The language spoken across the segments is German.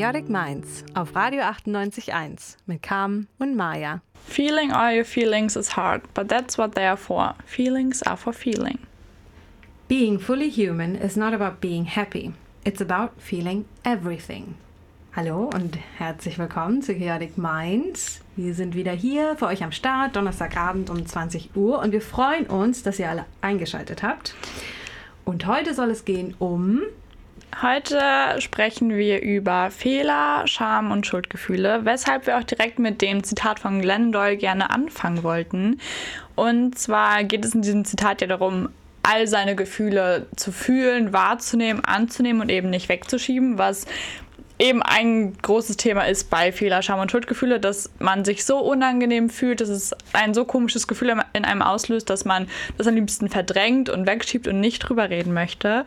Chaotic Minds auf Radio 98.1 mit Carmen und Maya. Feeling all your feelings is hard, but that's what they are for. Feelings are for feeling. Being fully human is not about being happy. It's about feeling everything. Hallo und herzlich willkommen zu Chaotic Minds. Wir sind wieder hier für euch am Start, Donnerstagabend um 20 Uhr und wir freuen uns, dass ihr alle eingeschaltet habt. Und heute soll es gehen um Heute sprechen wir über Fehler, Scham und Schuldgefühle, weshalb wir auch direkt mit dem Zitat von Glenn Doyle gerne anfangen wollten. Und zwar geht es in diesem Zitat ja darum, all seine Gefühle zu fühlen, wahrzunehmen, anzunehmen und eben nicht wegzuschieben, was eben ein großes Thema ist bei Fehler, Scham und Schuldgefühle, dass man sich so unangenehm fühlt, dass es ein so komisches Gefühl in einem auslöst, dass man das am liebsten verdrängt und wegschiebt und nicht drüber reden möchte.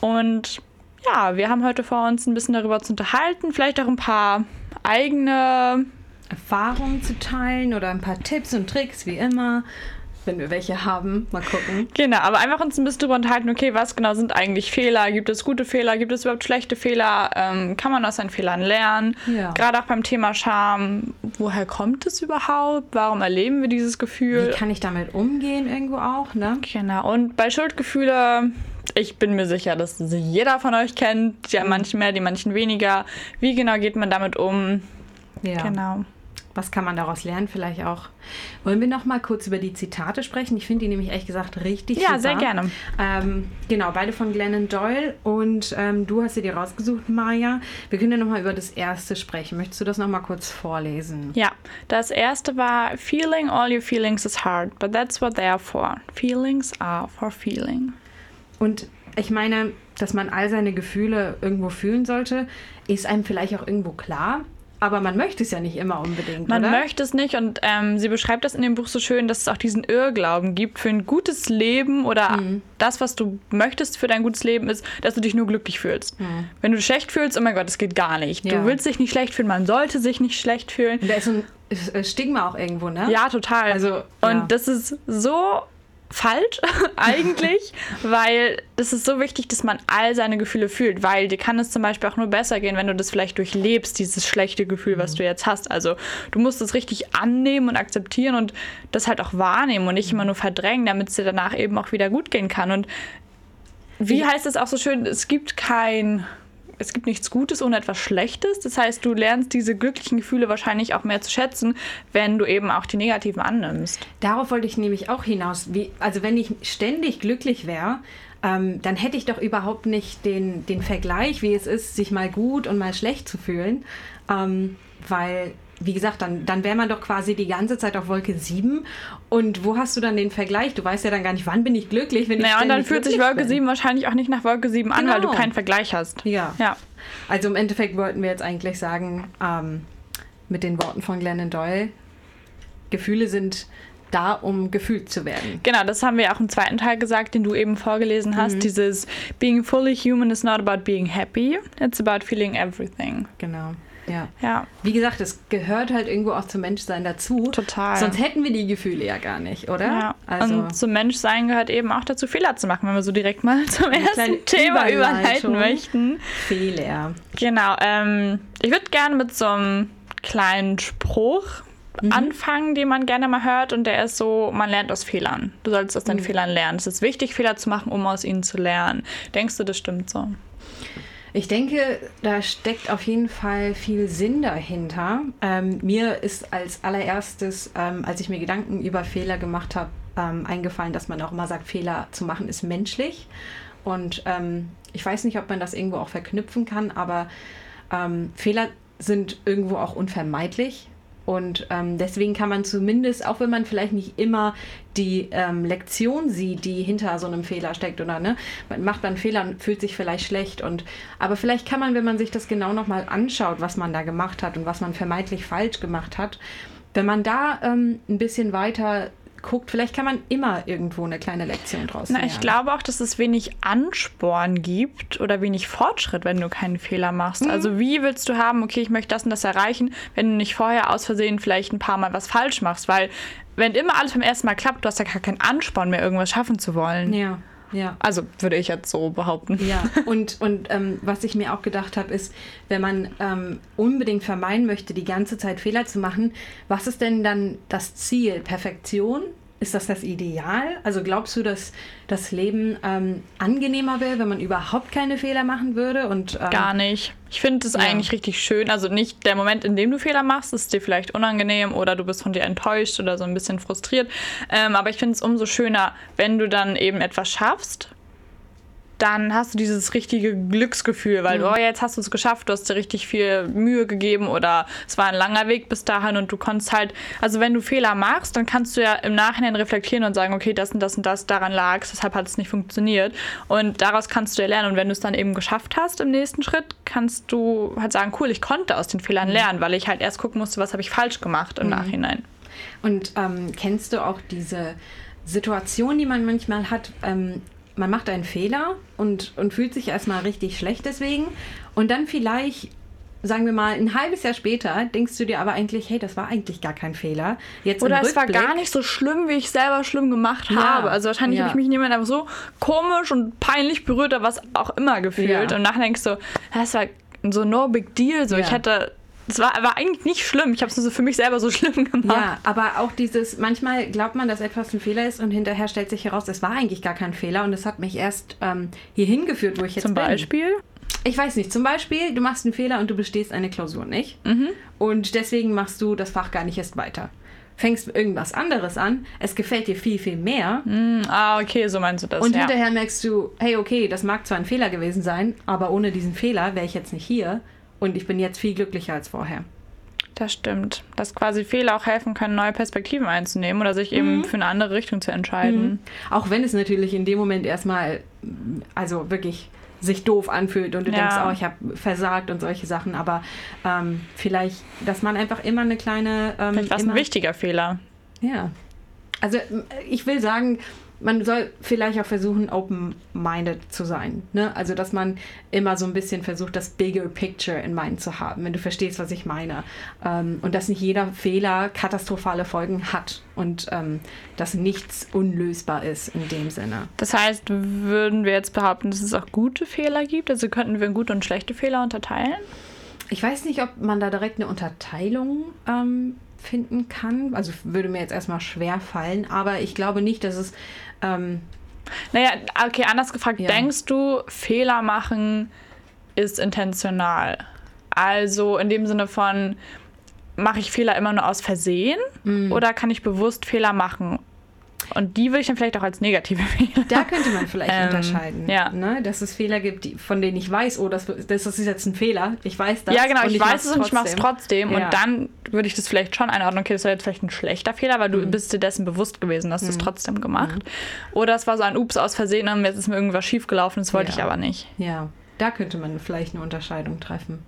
Und ja, wir haben heute vor uns ein bisschen darüber zu unterhalten, vielleicht auch ein paar eigene Erfahrungen zu teilen oder ein paar Tipps und Tricks, wie immer wenn wir welche haben. Mal gucken. Genau, aber einfach uns ein bisschen darüber unterhalten, okay, was genau sind eigentlich Fehler? Gibt es gute Fehler? Gibt es überhaupt schlechte Fehler? Ähm, kann man aus seinen Fehlern lernen? Ja. Gerade auch beim Thema Scham, woher kommt es überhaupt? Warum erleben wir dieses Gefühl? Wie kann ich damit umgehen irgendwo auch, ne? Genau, und bei Schuldgefühle ich bin mir sicher, dass sie jeder von euch kennt. Ja, mhm. manchen mehr, die manchen weniger. Wie genau geht man damit um? Ja. Genau. Was kann man daraus lernen? Vielleicht auch. Wollen wir noch mal kurz über die Zitate sprechen? Ich finde die nämlich ehrlich gesagt richtig ja, super. Ja, sehr gerne. Ähm, genau, beide von Glennon Doyle und ähm, du hast sie dir rausgesucht, Maja. Wir können ja noch mal über das erste sprechen. Möchtest du das noch mal kurz vorlesen? Ja, das erste war Feeling all your feelings is hard, but that's what they are for. Feelings are for feeling. Und ich meine, dass man all seine Gefühle irgendwo fühlen sollte, ist einem vielleicht auch irgendwo klar. Aber man möchte es ja nicht immer unbedingt. Man oder? möchte es nicht und ähm, sie beschreibt das in dem Buch so schön, dass es auch diesen Irrglauben gibt für ein gutes Leben oder mhm. das, was du möchtest für dein gutes Leben ist, dass du dich nur glücklich fühlst. Mhm. Wenn du dich schlecht fühlst, oh mein Gott, das geht gar nicht. Ja. Du willst dich nicht schlecht fühlen, man sollte sich nicht schlecht fühlen. Und da ist so ein Stigma auch irgendwo, ne? Ja, total. Also, und ja. das ist so falsch eigentlich, weil das ist so wichtig, dass man all seine Gefühle fühlt, weil dir kann es zum Beispiel auch nur besser gehen, wenn du das vielleicht durchlebst, dieses schlechte Gefühl, was mhm. du jetzt hast. Also du musst es richtig annehmen und akzeptieren und das halt auch wahrnehmen und nicht immer nur verdrängen, damit es dir danach eben auch wieder gut gehen kann. Und wie heißt es auch so schön, es gibt kein es gibt nichts Gutes ohne etwas Schlechtes. Das heißt, du lernst diese glücklichen Gefühle wahrscheinlich auch mehr zu schätzen, wenn du eben auch die negativen annimmst. Darauf wollte ich nämlich auch hinaus. Wie, also wenn ich ständig glücklich wäre, ähm, dann hätte ich doch überhaupt nicht den, den Vergleich, wie es ist, sich mal gut und mal schlecht zu fühlen. Ähm, weil wie gesagt, dann, dann wäre man doch quasi die ganze Zeit auf Wolke 7. Und wo hast du dann den Vergleich? Du weißt ja dann gar nicht, wann bin ich glücklich, wenn ich Naja, und dann fühlt sich Wolke bin. 7 wahrscheinlich auch nicht nach Wolke 7 an, weil du genau. keinen Vergleich hast. Ja. ja. Also im Endeffekt wollten wir jetzt eigentlich sagen, ähm, mit den Worten von Glennon Doyle, Gefühle sind da, um gefühlt zu werden. Genau, das haben wir auch im zweiten Teil gesagt, den du eben vorgelesen hast. Mhm. Dieses Being fully human is not about being happy, it's about feeling everything. Genau. Ja. ja. Wie gesagt, es gehört halt irgendwo auch zum Menschsein dazu. Total. Sonst hätten wir die Gefühle ja gar nicht, oder? Ja. Also Und zum Menschsein gehört eben auch dazu, Fehler zu machen, wenn wir so direkt mal zum ersten Thema überleiten möchten. Fehler. Genau. Ähm, ich würde gerne mit so einem kleinen Spruch mhm. anfangen, den man gerne mal hört. Und der ist so, man lernt aus Fehlern. Du sollst aus deinen mhm. Fehlern lernen. Es ist wichtig, Fehler zu machen, um aus ihnen zu lernen. Denkst du, das stimmt so? Ich denke, da steckt auf jeden Fall viel Sinn dahinter. Ähm, mir ist als allererstes, ähm, als ich mir Gedanken über Fehler gemacht habe, ähm, eingefallen, dass man auch immer sagt, Fehler zu machen ist menschlich. Und ähm, ich weiß nicht, ob man das irgendwo auch verknüpfen kann, aber ähm, Fehler sind irgendwo auch unvermeidlich. Und ähm, deswegen kann man zumindest, auch wenn man vielleicht nicht immer die ähm, Lektion sieht, die hinter so einem Fehler steckt, oder ne, man macht einen Fehler und fühlt sich vielleicht schlecht. Und aber vielleicht kann man, wenn man sich das genau nochmal anschaut, was man da gemacht hat und was man vermeintlich falsch gemacht hat, wenn man da ähm, ein bisschen weiter guckt, vielleicht kann man immer irgendwo eine kleine Lektion draus Na, Ich glaube auch, dass es wenig Ansporn gibt oder wenig Fortschritt, wenn du keinen Fehler machst. Mhm. Also wie willst du haben, okay, ich möchte das und das erreichen, wenn du nicht vorher aus Versehen vielleicht ein paar Mal was falsch machst? Weil wenn immer alles beim ersten Mal klappt, du hast ja gar keinen Ansporn mehr, irgendwas schaffen zu wollen. Ja. Ja. Also würde ich jetzt so behaupten. Ja, und, und ähm, was ich mir auch gedacht habe, ist, wenn man ähm, unbedingt vermeiden möchte, die ganze Zeit Fehler zu machen, was ist denn dann das Ziel? Perfektion? Ist das das Ideal? Also glaubst du, dass das Leben ähm, angenehmer wäre, wenn man überhaupt keine Fehler machen würde? Und, ähm, Gar nicht. Ich finde es ja. eigentlich richtig schön. Also nicht der Moment, in dem du Fehler machst, ist dir vielleicht unangenehm oder du bist von dir enttäuscht oder so ein bisschen frustriert. Ähm, aber ich finde es umso schöner, wenn du dann eben etwas schaffst dann hast du dieses richtige Glücksgefühl, weil mhm. du, oh, jetzt hast du es geschafft, du hast dir richtig viel Mühe gegeben oder es war ein langer Weg bis dahin und du konntest halt, also wenn du Fehler machst, dann kannst du ja im Nachhinein reflektieren und sagen, okay, das und das und das daran lag, deshalb hat es nicht funktioniert und daraus kannst du ja lernen und wenn du es dann eben geschafft hast im nächsten Schritt, kannst du halt sagen, cool, ich konnte aus den Fehlern mhm. lernen, weil ich halt erst gucken musste, was habe ich falsch gemacht im mhm. Nachhinein. Und ähm, kennst du auch diese Situation, die man manchmal hat, ähm, man macht einen Fehler und, und fühlt sich erstmal richtig schlecht deswegen. Und dann vielleicht, sagen wir mal, ein halbes Jahr später denkst du dir aber eigentlich, hey, das war eigentlich gar kein Fehler. Jetzt Oder es war gar nicht so schlimm, wie ich selber schlimm gemacht ja, habe. Also wahrscheinlich ja. habe ich mich niemand einfach so komisch und peinlich berührt oder was auch immer gefühlt. Ja. Und nachher denkst du, das war so no big deal. So, ich hätte es war aber eigentlich nicht schlimm. Ich habe es so für mich selber so schlimm gemacht. Ja, aber auch dieses, manchmal glaubt man, dass etwas ein Fehler ist und hinterher stellt sich heraus, es war eigentlich gar kein Fehler und es hat mich erst ähm, hier hingeführt, wo ich jetzt Zum bin. Zum Beispiel? Ich weiß nicht. Zum Beispiel, du machst einen Fehler und du bestehst eine Klausur nicht. Mhm. Und deswegen machst du das Fach gar nicht erst weiter fängst irgendwas anderes an, es gefällt dir viel, viel mehr. Mm, ah, okay, so meinst du das. Und ja. hinterher merkst du, hey, okay, das mag zwar ein Fehler gewesen sein, aber ohne diesen Fehler wäre ich jetzt nicht hier und ich bin jetzt viel glücklicher als vorher. Das stimmt. Dass quasi Fehler auch helfen können, neue Perspektiven einzunehmen oder sich eben mhm. für eine andere Richtung zu entscheiden. Mhm. Auch wenn es natürlich in dem Moment erstmal, also wirklich sich doof anfühlt und du ja. denkst, oh, ich habe versagt und solche Sachen, aber ähm, vielleicht, dass man einfach immer eine kleine. Ähm, vielleicht war es ein wichtiger Fehler. Ja. Also ich will sagen, man soll vielleicht auch versuchen, open-minded zu sein. Ne? Also, dass man immer so ein bisschen versucht, das bigger picture in mind zu haben, wenn du verstehst, was ich meine. Ähm, und dass nicht jeder Fehler katastrophale Folgen hat und ähm, dass nichts unlösbar ist in dem Sinne. Das heißt, würden wir jetzt behaupten, dass es auch gute Fehler gibt? Also könnten wir gute und schlechte Fehler unterteilen? Ich weiß nicht, ob man da direkt eine Unterteilung ähm, finden kann. Also würde mir jetzt erstmal schwer fallen, aber ich glaube nicht, dass es. Ähm, naja, okay, anders gefragt, ja. denkst du, Fehler machen ist intentional? Also in dem Sinne von, mache ich Fehler immer nur aus Versehen mm. oder kann ich bewusst Fehler machen? Und die würde ich dann vielleicht auch als negative Fehler. Da könnte man vielleicht ähm, unterscheiden. Ja. Ne? Dass es Fehler gibt, die, von denen ich weiß, oh, das, das ist jetzt ein Fehler. Ich weiß das. Ja, genau, ich, ich weiß es und ich mache es trotzdem. Ja. Und dann würde ich das vielleicht schon einordnen, okay, das war jetzt vielleicht ein schlechter Fehler, weil du mhm. bist dir dessen bewusst gewesen, dass mhm. du es trotzdem gemacht. Mhm. Oder es war so ein Ups aus Versehen und jetzt ist mir irgendwas schiefgelaufen, das wollte ja. ich aber nicht. Ja, da könnte man vielleicht eine Unterscheidung treffen.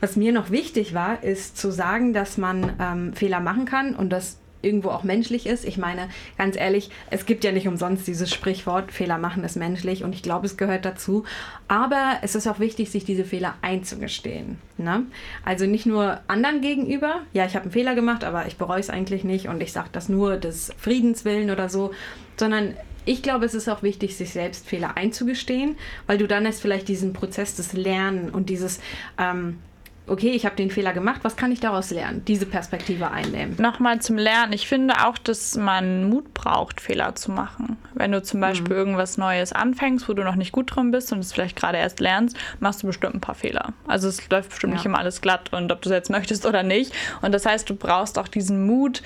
Was mir noch wichtig war, ist zu sagen, dass man ähm, Fehler machen kann und das irgendwo auch menschlich ist. Ich meine, ganz ehrlich, es gibt ja nicht umsonst dieses Sprichwort, Fehler machen ist menschlich und ich glaube, es gehört dazu. Aber es ist auch wichtig, sich diese Fehler einzugestehen. Ne? Also nicht nur anderen gegenüber, ja, ich habe einen Fehler gemacht, aber ich bereue es eigentlich nicht und ich sage das nur des Friedens willen oder so, sondern ich glaube, es ist auch wichtig, sich selbst Fehler einzugestehen, weil du dann erst vielleicht diesen Prozess des Lernen und dieses ähm, okay, ich habe den Fehler gemacht, was kann ich daraus lernen? Diese Perspektive einnehmen. Nochmal zum Lernen. Ich finde auch, dass man Mut braucht, Fehler zu machen. Wenn du zum Beispiel mhm. irgendwas Neues anfängst, wo du noch nicht gut drin bist und es vielleicht gerade erst lernst, machst du bestimmt ein paar Fehler. Also es läuft bestimmt ja. nicht immer alles glatt und ob du es jetzt möchtest oder nicht. Und das heißt, du brauchst auch diesen Mut,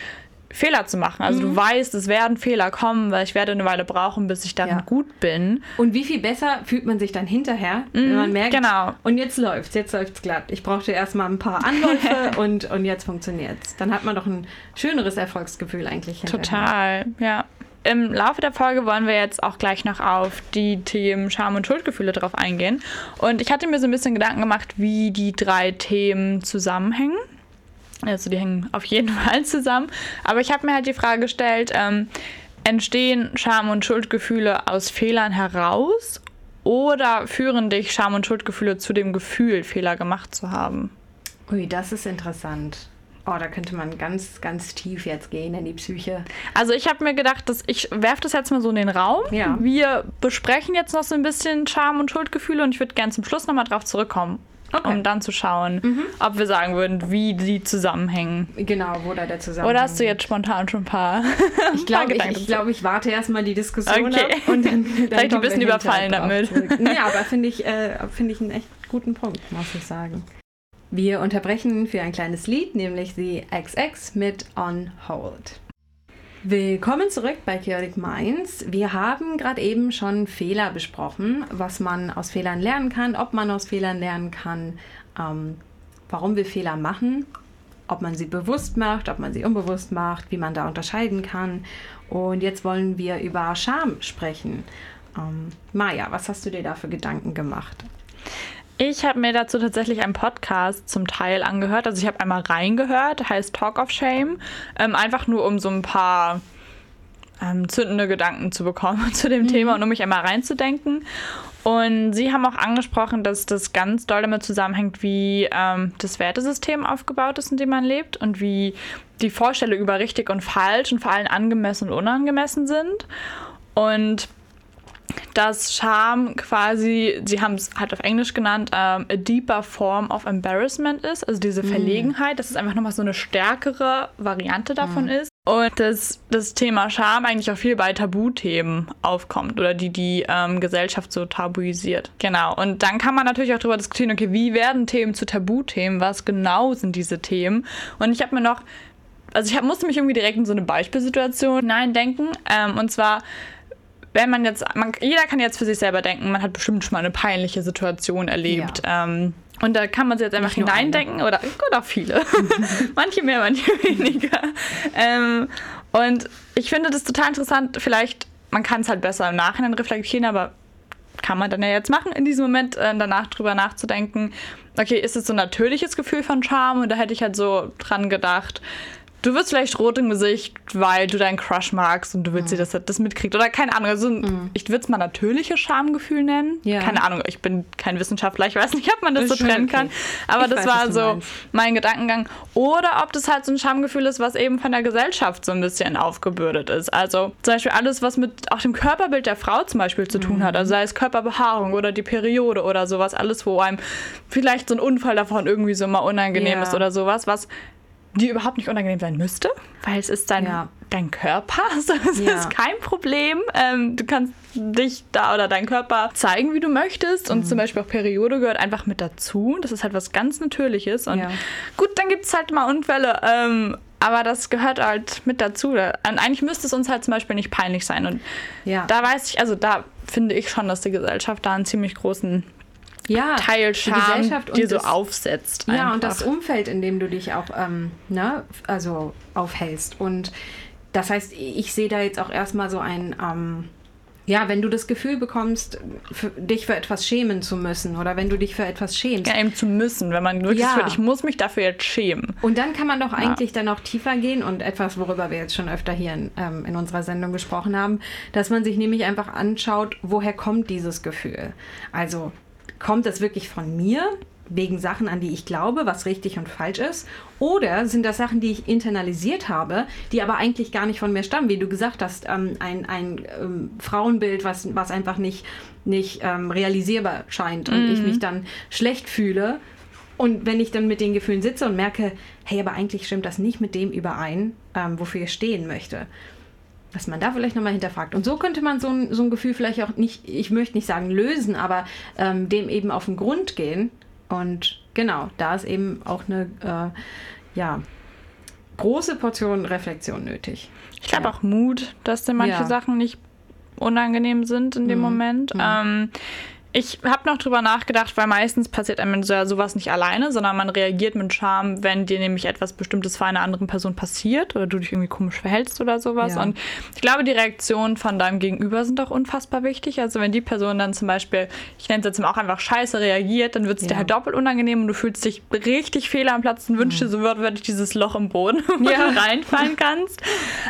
Fehler zu machen. Also mhm. du weißt, es werden Fehler kommen, weil ich werde eine Weile brauchen, bis ich dann ja. gut bin. Und wie viel besser fühlt man sich dann hinterher, mhm, wenn man merkt, genau. und jetzt läuft's, jetzt läuft's glatt. Ich brauchte erstmal ein paar Anläufe und, und jetzt funktioniert's. Dann hat man doch ein schöneres Erfolgsgefühl eigentlich hinterher. Total, ja. Im Laufe der Folge wollen wir jetzt auch gleich noch auf die Themen Scham und Schuldgefühle drauf eingehen. Und ich hatte mir so ein bisschen Gedanken gemacht, wie die drei Themen zusammenhängen. Also die hängen auf jeden Fall zusammen. Aber ich habe mir halt die Frage gestellt, ähm, entstehen Scham- und Schuldgefühle aus Fehlern heraus oder führen dich Scham- und Schuldgefühle zu dem Gefühl, Fehler gemacht zu haben? Ui, das ist interessant. Oh, da könnte man ganz, ganz tief jetzt gehen in die Psyche. Also ich habe mir gedacht, dass ich werfe das jetzt mal so in den Raum. Ja. Wir besprechen jetzt noch so ein bisschen Scham und Schuldgefühle und ich würde gerne zum Schluss nochmal drauf zurückkommen, Okay. um dann zu schauen, ob wir sagen würden, wie die zusammenhängen. Genau, wo da der Zusammenhang Oder hast du jetzt spontan schon ein paar? Ich glaube, ich, ich, glaub, ich warte erstmal die Diskussion Okay. ab und dann, dann Vielleicht ein bisschen überfallen damit. Ja, aber finde ich, äh, finde ich einen echt guten Punkt, muss ich sagen. Wir unterbrechen für ein kleines Lied, nämlich die XX mit On Hold. Willkommen zurück bei Chaotic Minds. Wir haben gerade eben schon Fehler besprochen, was man aus Fehlern lernen kann, ob man aus Fehlern lernen kann, ähm, warum wir Fehler machen, ob man sie bewusst macht, ob man sie unbewusst macht, wie man da unterscheiden kann. Und jetzt wollen wir über Scham sprechen. Ähm, Maja, was hast du dir da für Gedanken gemacht? Ich habe mir dazu tatsächlich einen Podcast zum Teil angehört. Also ich habe einmal reingehört, heißt Talk of Shame. Ähm, einfach nur, um so ein paar ähm, zündende Gedanken zu bekommen zu dem Thema und um mich einmal reinzudenken. Und sie haben auch angesprochen, dass das ganz doll damit zusammenhängt, wie ähm, das Wertesystem aufgebaut ist, in dem man lebt und wie die Vorstellungen über richtig und falsch und vor allem angemessen und unangemessen sind. Und dass Scham quasi, sie haben es halt auf Englisch genannt, ähm, a deeper form of embarrassment ist, also diese Verlegenheit, dass es einfach nochmal so eine stärkere Variante davon ist. Und dass das Thema Scham eigentlich auch viel bei Tabuthemen aufkommt oder die die ähm, Gesellschaft so tabuisiert. Genau. Und dann kann man natürlich auch darüber diskutieren, okay, wie werden Themen zu Tabuthemen? Was genau sind diese Themen? Und ich habe mir noch also ich hab, musste mich irgendwie direkt in so eine Beispielsituation hineindenken. Ähm, und zwar, wenn man jetzt, man, jeder kann jetzt für sich selber denken, man hat bestimmt schon mal eine peinliche Situation erlebt. Ähm, und da kann man sich jetzt einfach hineindenken oder, oder viele. manche mehr, manche weniger. Ähm, und ich finde das total interessant. Vielleicht, man kann es halt besser im Nachhinein reflektieren, aber kann man dann ja jetzt machen, in diesem Moment äh, danach drüber nachzudenken, okay, ist es so ein natürliches Gefühl von Charme? Und da hätte ich halt so dran gedacht, du wirst vielleicht rot im Gesicht, weil du deinen Crush magst und du willst sie, dass er das mitkriegt. Oder keine Ahnung, also ich würde es mal natürliches Schamgefühl nennen. Ja. Keine Ahnung, ich bin kein Wissenschaftler, ich weiß nicht, ob man das, Das so trennen okay. kann. Aber Ich das weiß, war so meinst. mein Gedankengang. Oder ob das halt so ein Schamgefühl ist, was eben von der Gesellschaft so ein bisschen aufgebürdet ist. Also zum Beispiel alles, was mit auch dem Körperbild der Frau zum Beispiel zu tun Mhm. hat. Also sei es Körperbehaarung oder die Periode oder sowas. Alles, wo einem vielleicht so ein Unfall davon irgendwie so mal unangenehm Ja. ist oder sowas, was dir überhaupt nicht unangenehm sein müsste, weil es ist dein, Ja. dein Körper. Also es Ja. ist kein Problem. Ähm, du kannst dich da oder deinen Körper zeigen, wie du möchtest. Und zum Beispiel auch Periode gehört einfach mit dazu. Das ist halt was ganz Natürliches. Und Ja. gut, dann gibt es halt mal Unfälle. Ähm, aber das gehört halt mit dazu. Und eigentlich müsste es uns halt zum Beispiel nicht peinlich sein. Und Ja, da weiß ich, also da finde ich schon, dass die Gesellschaft da einen ziemlich großen ja Teil die Scham Gesellschaft und dir so das- aufsetzt. Ja, und das einfach. Umfeld, in dem du dich auch ähm, ne, also aufhältst. Und das heißt, ich sehe da jetzt auch erstmal so ein, ähm, ja, wenn du das Gefühl bekommst, für, dich für etwas schämen zu müssen oder wenn du dich für etwas schämst. Ja, eben zu müssen, wenn man wirklich Ja. fühlt, ich muss mich dafür jetzt schämen. Und dann kann man doch eigentlich dann noch tiefer gehen und etwas, worüber wir jetzt schon öfter hier in, ähm, in unserer Sendung gesprochen haben, dass man sich nämlich einfach anschaut, woher kommt dieses Gefühl. Also kommt das wirklich von mir, wegen Sachen, an die ich glaube, was richtig und falsch ist? Oder sind das Sachen, die ich internalisiert habe, die aber eigentlich gar nicht von mir stammen? Wie du gesagt hast, ähm, ein, ein ähm, Frauenbild, was, was einfach nicht, nicht ähm, realisierbar scheint und ich mich dann schlecht fühle. Und wenn ich dann mit den Gefühlen sitze und merke, hey, aber eigentlich stimmt das nicht mit dem überein, ähm, wofür ich stehen möchte. Dass man da vielleicht nochmal hinterfragt. Und so könnte man so ein, so ein Gefühl vielleicht auch nicht, ich möchte nicht sagen lösen, aber ähm, dem eben auf den Grund gehen. Und genau, da ist eben auch eine äh, ja, große Portion Reflexion nötig. Ich glaube Ja. auch Mut, dass dir manche Ja. Sachen nicht unangenehm sind in dem Mhm. Moment. Ähm, ich habe noch drüber nachgedacht, weil meistens passiert einem so, sowas nicht alleine, sondern man reagiert mit Scham, wenn dir nämlich etwas Bestimmtes vor einer anderen Person passiert oder du dich irgendwie komisch verhältst oder sowas. Ja. Und ich glaube, die Reaktionen von deinem Gegenüber sind auch unfassbar wichtig. Also wenn die Person dann zum Beispiel, ich nenne es jetzt mal auch einfach scheiße reagiert, dann wird es dir Ja. halt doppelt unangenehm und du fühlst dich richtig fehl am Platz und wünschst dir so wortwörtlich dieses Loch im Boden, wo Ja. du reinfallen kannst.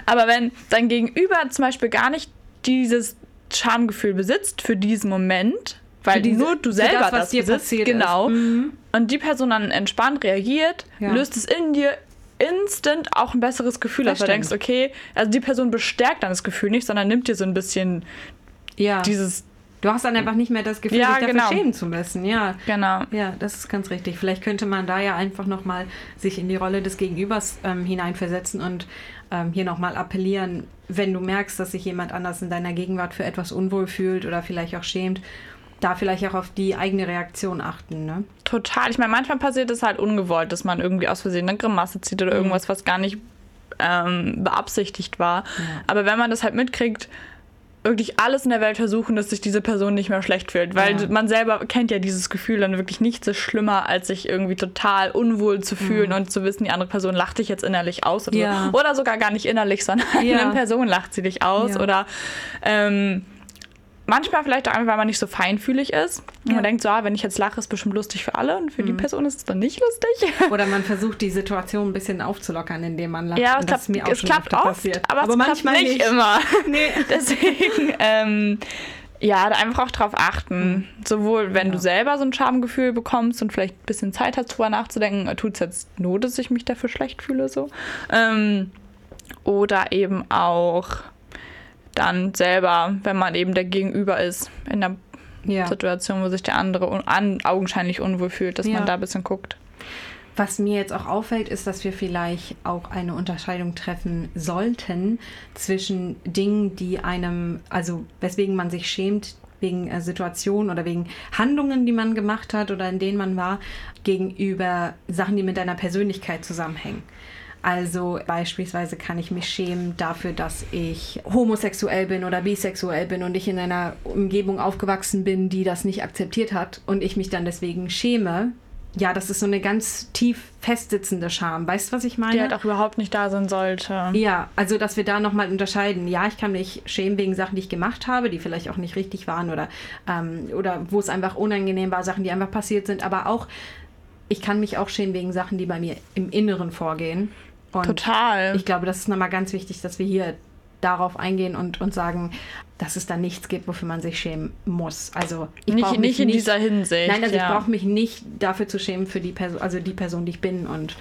Aber wenn dein Gegenüber zum Beispiel gar nicht dieses Schamgefühl besitzt für diesen Moment, weil diese- nur du selber das, das, was dir besitzt, passiert genau, Mhm. und die Person dann entspannt reagiert, Ja. löst es in dir instant auch ein besseres Gefühl Das hast. Du denkst, okay, also die Person bestärkt dann das Gefühl nicht, sondern nimmt dir so ein bisschen Ja. dieses, du hast dann einfach nicht mehr das Gefühl, Ja, dich dafür genau. schämen zu müssen. Ja. genau. Ja, das ist ganz richtig. Vielleicht könnte man da ja einfach nochmal sich in die Rolle des Gegenübers ähm, hineinversetzen und ähm, hier nochmal appellieren, wenn du merkst, dass sich jemand anders in deiner Gegenwart für etwas unwohl fühlt oder vielleicht auch schämt, da vielleicht auch auf die eigene Reaktion achten. Ne? Total. Ich meine, manchmal passiert es halt ungewollt, dass man irgendwie aus Versehen eine Grimasse zieht Mhm. oder irgendwas, was gar nicht ähm, beabsichtigt war. Aber wenn man das halt mitkriegt, wirklich alles in der Welt versuchen, dass sich diese Person nicht mehr schlecht fühlt. Weil Ja. man selber kennt ja dieses Gefühl dann wirklich nichts ist schlimmer, als sich irgendwie total unwohl zu fühlen und zu wissen, die andere Person lacht dich jetzt innerlich aus. Oder, Mhm. Ja. so. oder sogar gar nicht innerlich, sondern Ja. eine Person lacht sie dich aus. Ja. Oder ähm, manchmal vielleicht auch einfach, weil man nicht so feinfühlig ist. Und Ja. man denkt so, ah, wenn ich jetzt lache, ist bestimmt lustig für alle und für Mhm. die Person ist es dann nicht lustig. Oder man versucht die Situation ein bisschen aufzulockern, indem man lacht. Ja, es klappt, mir auch es schon klappt oft, passiert. aber, es manchmal klappt nicht, immer. Nee. Deswegen, ähm, ja, da einfach auch drauf achten. Sowohl, wenn Ja. du selber so ein Schamgefühl bekommst und vielleicht ein bisschen Zeit hast, drüber nachzudenken, tut es jetzt Not, dass ich mich dafür schlecht fühle, so. Ähm, oder eben auch dann selber, wenn man eben der Gegenüber ist, in der Ja. Situation, wo sich der andere un an, augenscheinlich unwohl fühlt, dass Ja. man da ein bisschen guckt. Was mir jetzt auch auffällt, ist, dass wir vielleicht auch eine Unterscheidung treffen sollten zwischen Dingen, die einem, also weswegen man sich schämt, wegen äh, Situationen oder wegen Handlungen, die man gemacht hat oder in denen man war, gegenüber Sachen, die mit deiner Persönlichkeit zusammenhängen. Also beispielsweise kann ich mich schämen dafür, dass ich homosexuell bin oder bisexuell bin und ich in einer Umgebung aufgewachsen bin, die das nicht akzeptiert hat und ich mich dann deswegen schäme. Ja, das ist so eine ganz tief festsitzende Scham. Weißt du, was ich meine? Die halt auch überhaupt nicht da sein sollte. Ja, also dass wir da nochmal unterscheiden. Ja, ich kann mich schämen wegen Sachen, die ich gemacht habe, die vielleicht auch nicht richtig waren oder, ähm, oder wo es einfach unangenehm war, Sachen, die einfach passiert sind. Aber auch, ich kann mich auch schämen wegen Sachen, die bei mir im Inneren vorgehen. Und Total. ich glaube, das ist nochmal ganz wichtig, dass wir hier darauf eingehen und, und sagen, dass es da nichts gibt, wofür man sich schämen muss. Also ich nicht, mich nicht in dieser Hinsicht. Nein, also ja. ich brauche mich nicht dafür zu schämen für die Person, also die Person, die ich bin. Und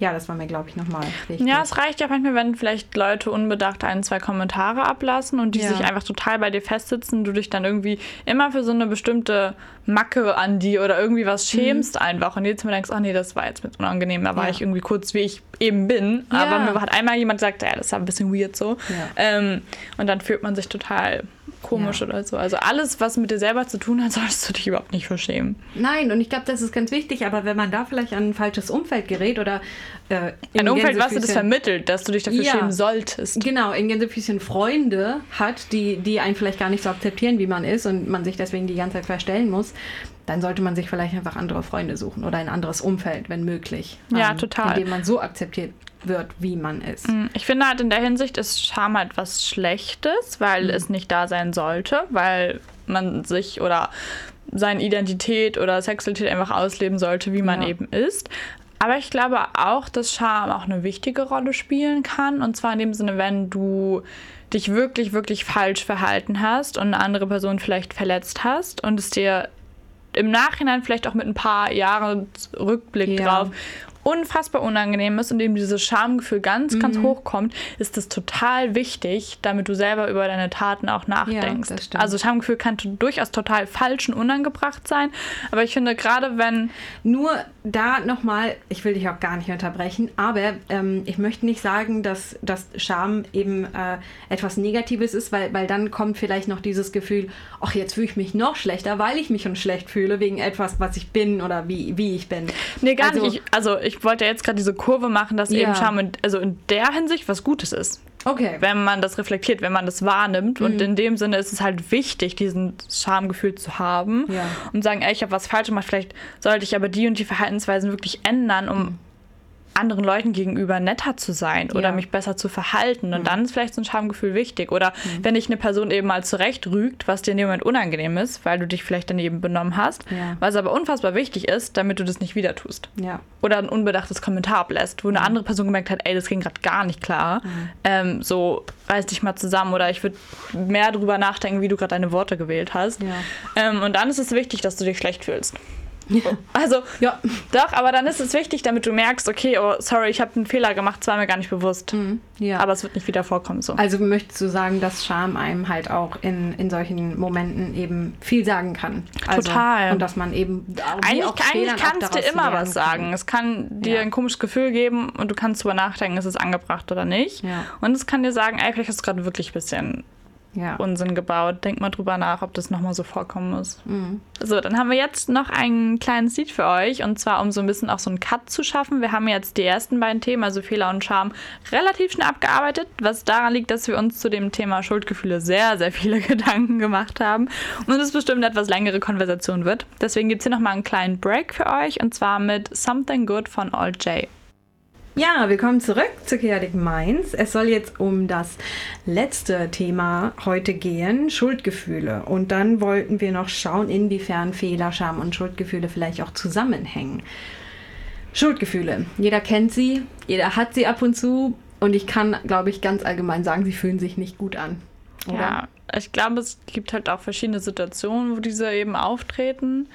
ja, das war mir, glaube ich, nochmal wichtig. Ja, es reicht ja manchmal, wenn vielleicht Leute unbedacht ein, zwei Kommentare ablassen und die Ja. sich einfach total bei dir festsitzen, du dich dann irgendwie immer für so eine bestimmte Macke an die oder irgendwie was schämst einfach und jedes Mal denkst, ach nee, das war jetzt mit unangenehm, da war Mhm. Ja. ich irgendwie kurz, wie ich eben bin, Ja. aber mir hat einmal jemand gesagt, ja, das war ein bisschen weird so ähm, und dann fühlt man sich total komisch Ja. oder so. Also alles, was mit dir selber zu tun hat, solltest du dich überhaupt nicht verschämen. Nein, und ich glaube, das ist ganz wichtig, aber wenn man da vielleicht an ein falsches Umfeld gerät oder äh, in Ein Umfeld, was dir das vermittelt, dass du dich dafür Ja. schämen solltest. Genau, in Gänsefüßchen Freunde hat, die, die einen vielleicht gar nicht so akzeptieren, wie man ist und man sich deswegen die ganze Zeit verstellen muss, dann sollte man sich vielleicht einfach andere Freunde suchen oder ein anderes Umfeld, wenn möglich. Ja, total. In dem man so akzeptiert wird, wie man ist. Ich finde halt in der Hinsicht ist Scham halt was Schlechtes, weil Mhm. es nicht da sein sollte, weil man sich oder seine Identität oder Sexualität einfach ausleben sollte, wie man Ja. eben ist. Aber ich glaube auch, dass Scham auch eine wichtige Rolle spielen kann. Und zwar in dem Sinne, wenn du dich wirklich, wirklich falsch verhalten hast und eine andere Person vielleicht verletzt hast und es dir im Nachhinein vielleicht auch mit ein paar Jahren Rückblick Ja. drauf unfassbar unangenehm ist und eben dieses Schamgefühl ganz, ganz Mhm. hochkommt, ist das total wichtig, damit du selber über deine Taten auch nachdenkst. stimmt. also Schamgefühl kann durchaus total falsch und unangebracht sein, aber ich finde gerade wenn Nur da nochmal, ich will dich auch gar nicht unterbrechen, aber ähm, ich möchte nicht sagen, dass, dass Scham eben äh, etwas Negatives ist, weil, weil dann kommt vielleicht noch dieses Gefühl, ach, jetzt fühle ich mich noch schlechter, weil ich mich schon schlecht fühle wegen etwas, was ich bin oder wie, wie ich bin. Nee, gar Also- nicht. Ich, also ich wollte jetzt gerade diese Kurve machen, dass Ja. eben Scham in, also in der Hinsicht was Gutes ist. Okay. Wenn man das reflektiert, wenn man das wahrnimmt. Mhm. Und in dem Sinne ist es halt wichtig, diesen Schamgefühl zu haben. Ja. Und sagen, ey, ich habe was falsch gemacht, vielleicht sollte ich aber die und die Verhaltensweisen wirklich ändern, um anderen Leuten gegenüber netter zu sein oder Ja. mich besser zu verhalten. Und dann ist vielleicht so ein Schamgefühl wichtig. Oder Mhm. wenn dich eine Person eben mal zurecht rügt, was dir in dem Moment unangenehm ist, weil du dich vielleicht daneben benommen hast, Ja. was aber unfassbar wichtig ist, damit du das nicht wieder tust Ja. oder ein unbedachtes Kommentar ablässt, wo eine andere Person gemerkt hat, ey, das ging gerade gar nicht klar. Ähm, so, reiß dich mal zusammen oder ich würde mehr drüber nachdenken, wie du gerade deine Worte gewählt hast. Ähm, und dann ist es wichtig, dass du dich schlecht fühlst. Also, ja. doch, aber dann ist es wichtig, damit du merkst, okay, oh, sorry, ich habe einen Fehler gemacht, das war mir gar nicht bewusst. Mhm. Ja. Aber es wird nicht wieder vorkommen so. Also möchtest du sagen, dass Scham einem halt auch in, in solchen Momenten eben viel sagen kann? Also, Total. Und dass man eben eigentlich, eigentlich kannst du immer was sagen. Kann. Es kann dir ja. ein komisches Gefühl geben und du kannst drüber nachdenken, ist es angebracht oder nicht. Ja. Und es kann dir sagen, ey, vielleicht hast du gerade wirklich ein bisschen ja. Unsinn gebaut. Denk mal drüber nach, ob das nochmal so vorkommen muss. Mhm. So, dann haben wir jetzt noch einen kleinen Seed für euch und zwar, um so ein bisschen auch so einen Cut zu schaffen. Wir haben jetzt die ersten beiden Themen, also Fehler und Charme, relativ schnell abgearbeitet, was daran liegt, dass wir uns zu dem Thema Schuldgefühle sehr, sehr viele Gedanken gemacht haben und es bestimmt eine etwas längere Konversation wird. Deswegen gibt es hier nochmal einen kleinen Break für euch und zwar mit Something Good von All J. Ja, willkommen zurück zu Chaotic Minds. Es soll jetzt um das letzte Thema heute gehen, Schuldgefühle. Und dann wollten wir noch schauen, inwiefern Fehler, Scham und Schuldgefühle vielleicht auch zusammenhängen. Schuldgefühle. Jeder kennt sie, jeder hat sie ab und zu. Und ich kann, glaube ich, ganz allgemein sagen, sie fühlen sich nicht gut an. Oder? Ja, ich glaube, es gibt halt auch verschiedene Situationen, wo diese eben auftreten.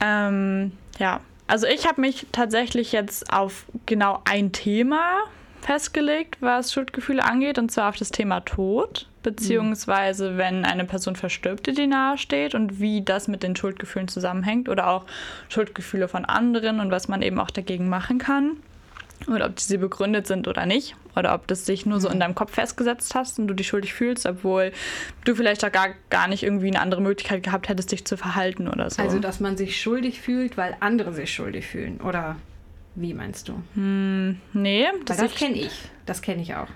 Ähm, ja, also ich habe mich tatsächlich jetzt auf genau ein Thema festgelegt, was Schuldgefühle angeht, und zwar auf das Thema Tod, beziehungsweise wenn eine Person verstirbt, die dir nahe steht und wie das mit den Schuldgefühlen zusammenhängt oder auch Schuldgefühle von anderen und was man eben auch dagegen machen kann oder ob diese begründet sind oder nicht. Oder ob das sich nur so in mhm. deinem Kopf festgesetzt hast und du dich schuldig fühlst, obwohl du vielleicht auch gar, gar nicht irgendwie eine andere Möglichkeit gehabt hättest, dich zu verhalten oder so. Also, dass man sich schuldig fühlt, weil andere sich schuldig fühlen. Oder wie meinst du? Hm, nee. Das, das kenne ich. Das kenne ich auch.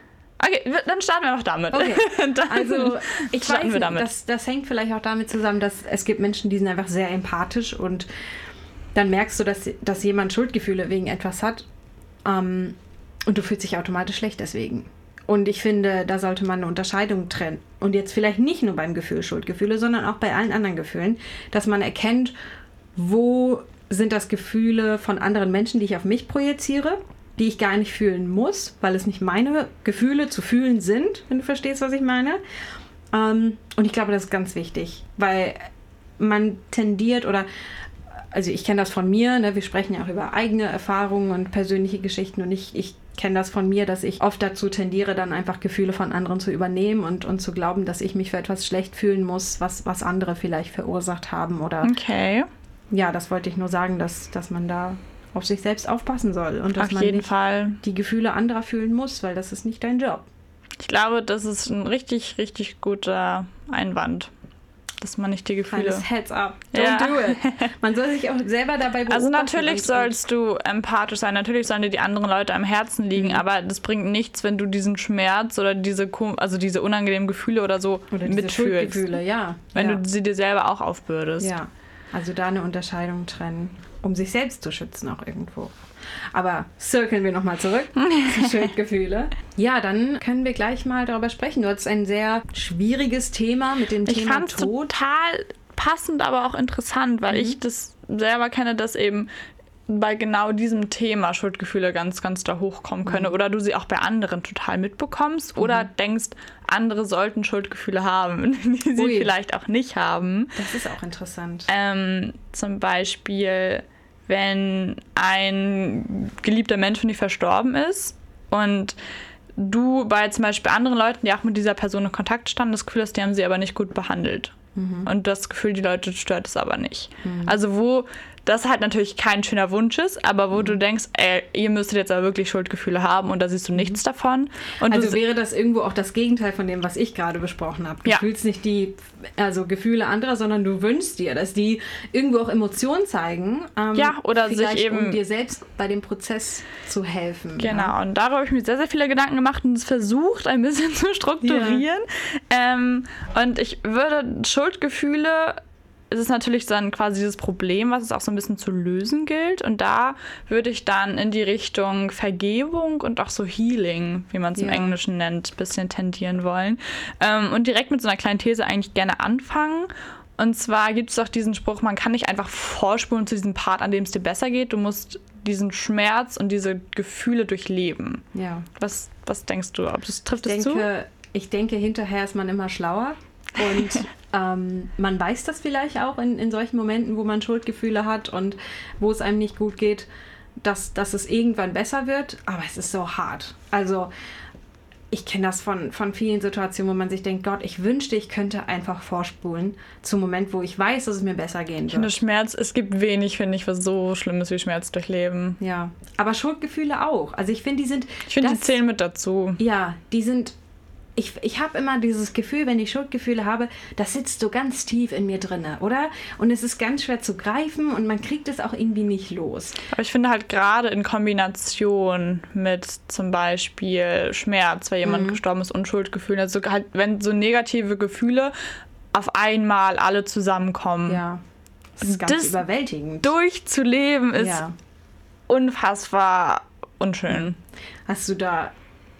Okay, dann starten wir auch damit. Okay. also ich weiß, wir damit. Das, das hängt vielleicht auch damit zusammen, dass es gibt Menschen, die sind einfach sehr empathisch und dann merkst du, dass, dass jemand Schuldgefühle wegen etwas hat ähm, und du fühlst dich automatisch schlecht deswegen. Und ich finde, da sollte man eine Unterscheidung trennen. Und jetzt vielleicht nicht nur beim Gefühl Schuldgefühle, sondern auch bei allen anderen Gefühlen, dass man erkennt, wo sind das Gefühle von anderen Menschen, die ich auf mich projiziere, die ich gar nicht fühlen muss, weil es nicht meine Gefühle zu fühlen sind, wenn du verstehst, was ich meine. Ähm, und ich glaube, das ist ganz wichtig, weil man tendiert oder also ich kenne das von mir, ne? wir sprechen ja auch über eigene Erfahrungen und persönliche Geschichten und ich, ich kenne das von mir, dass ich oft dazu tendiere, dann einfach Gefühle von anderen zu übernehmen und, und zu glauben, dass ich mich für etwas schlecht fühlen muss, was, was andere vielleicht verursacht haben oder. Okay. Ja, das wollte ich nur sagen, dass, dass man da auf sich selbst aufpassen soll und dass auf man nicht Fall. die Gefühle anderer fühlen muss, weil das ist nicht dein Job. Ich glaube, das ist ein richtig, richtig guter Einwand dass man nicht die Gefühle. Kleines Heads up. Don't ja. do it. Man soll sich auch selber dabei beobachten. Also natürlich sollst du empathisch sein. Natürlich sollen dir die anderen Leute am Herzen liegen, mhm. aber das bringt nichts, wenn du diesen Schmerz oder diese, also diese unangenehmen Gefühle oder so oder mitfühlst. Gefühle, ja. Wenn ja. du sie dir selber auch aufbürdest. Ja. Also da eine Unterscheidung trennen, um sich selbst zu schützen auch irgendwo. Aber circlen wir nochmal zurück zu Schuldgefühle. Ja, dann können wir gleich mal darüber sprechen. Du hattest ein sehr schwieriges Thema mit dem ich Thema Tod. Ich fand total passend, aber auch interessant, weil mhm. ich das selber kenne, dass eben bei genau diesem Thema Schuldgefühle ganz, ganz da hochkommen können. Mhm. Oder du sie auch bei anderen total mitbekommst oder mhm. denkst, andere sollten Schuldgefühle haben, die sie Ui. vielleicht auch nicht haben. Das ist auch interessant. Ähm, zum Beispiel wenn ein geliebter Mensch von dir verstorben ist und du bei zum Beispiel anderen Leuten, die auch mit dieser Person in Kontakt standen, das Gefühl hast, die haben sie aber nicht gut behandelt. Mhm. Und das Gefühl, die Leute stört es aber nicht. Mhm. Also wo das halt natürlich kein schöner Wunsch ist, aber wo mhm. du denkst, ey, ihr müsstet jetzt aber wirklich Schuldgefühle haben und da siehst du nichts mhm. davon. Und also wäre das irgendwo auch das Gegenteil von dem, was ich gerade besprochen habe. Du ja. fühlst nicht die also Gefühle anderer, sondern du wünschst dir, dass die irgendwo auch Emotionen zeigen. Ähm, ja, oder sich eben um dir selbst bei dem Prozess zu helfen. Genau, ja. und darüber habe ich mir sehr, sehr viele Gedanken gemacht und es versucht, ein bisschen zu strukturieren. Ja. Ähm, und ich würde Schuldgefühle ist es natürlich dann quasi dieses Problem, was es auch so ein bisschen zu lösen gilt. Und da würde ich dann in die Richtung Vergebung und auch so Healing, wie man es ja. im Englischen nennt, ein bisschen tendieren wollen. Ähm, und direkt mit so einer kleinen These eigentlich gerne anfangen. Und zwar gibt es doch diesen Spruch, man kann nicht einfach vorspulen zu diesem Part, an dem es dir besser geht. Du musst diesen Schmerz und diese Gefühle durchleben. Ja. Was, was denkst du? Ob das trifft ich es denke, zu? Ich denke, hinterher ist man immer schlauer. Und Ähm, man weiß das vielleicht auch in, in solchen Momenten, wo man Schuldgefühle hat und wo es einem nicht gut geht, dass, dass es irgendwann besser wird, aber es ist so hart. Also ich kenne das von, von vielen Situationen, wo man sich denkt, Gott, ich wünschte, ich könnte einfach vorspulen zum Moment, wo ich weiß, dass es mir besser gehen wird. Ich finde Schmerz, es gibt wenig, finde ich, was so schlimm ist wie Schmerz durchleben. Ja, aber Schuldgefühle auch. Also ich finde, die sind... Ich finde, die zählen mit dazu. Ja, die sind ich, ich habe immer dieses Gefühl, wenn ich Schuldgefühle habe, das sitzt so ganz tief in mir drinne, oder? Und es ist ganz schwer zu greifen und man kriegt es auch irgendwie nicht los. Aber ich finde halt gerade in Kombination mit zum Beispiel Schmerz, weil jemand mhm. gestorben ist und Schuldgefühle, also halt, wenn so negative Gefühle auf einmal alle zusammenkommen. Ja. Das ist ganz das überwältigend. Durchzuleben ist ja. unfassbar unschön. Hast du da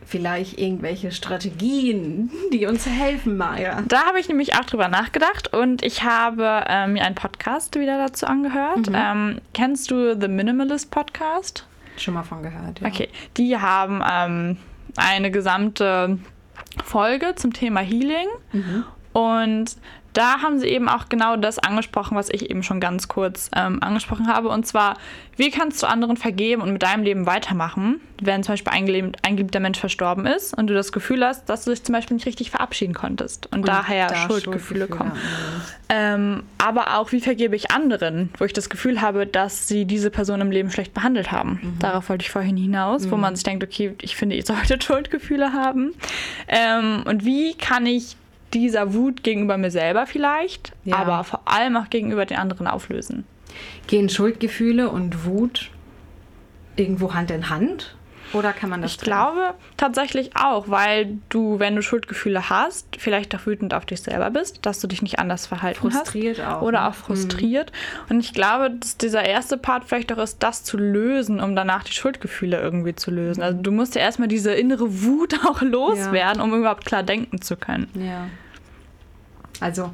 vielleicht irgendwelche Strategien, die uns helfen, Maya? Da habe ich nämlich auch drüber nachgedacht und ich habe ähm, mir einen Podcast wieder dazu angehört. Mhm. Ähm, kennst du The Minimalist Podcast? Schon mal von gehört, ja. Okay, die haben ähm, eine gesamte Folge zum Thema Healing mhm. und da haben sie eben auch genau das angesprochen, was ich eben schon ganz kurz ähm, angesprochen habe. Und zwar, wie kannst du anderen vergeben und mit deinem Leben weitermachen, wenn zum Beispiel ein, geliebter Mensch verstorben ist und du das Gefühl hast, dass du dich zum Beispiel nicht richtig verabschieden konntest und, und daher da Schuldgefühle, Schuldgefühle kommen. Ja. Ähm, aber auch, wie vergebe ich anderen, wo ich das Gefühl habe, dass sie diese Person im Leben schlecht behandelt haben. Mhm. Darauf wollte ich vorhin hinaus, mhm. wo man sich denkt, okay, ich finde, ihr solltet Schuldgefühle haben. Ähm, und wie kann ich dieser Wut gegenüber mir selber vielleicht, ja. aber vor allem auch gegenüber den anderen auflösen. Gehen Schuldgefühle und Wut irgendwo Hand in Hand? Oder kann man das? Ich trennen? glaube tatsächlich auch, weil du, wenn du Schuldgefühle hast, vielleicht auch wütend auf dich selber bist, dass du dich nicht anders verhalten frustriert hast. Auch, oder ne? auch frustriert. Mhm. Und ich glaube, dass dieser erste Part vielleicht auch ist, das zu lösen, um danach die Schuldgefühle irgendwie zu lösen. Mhm. Also du musst ja erstmal diese innere Wut auch loswerden, ja. um überhaupt klar denken zu können. Ja. Also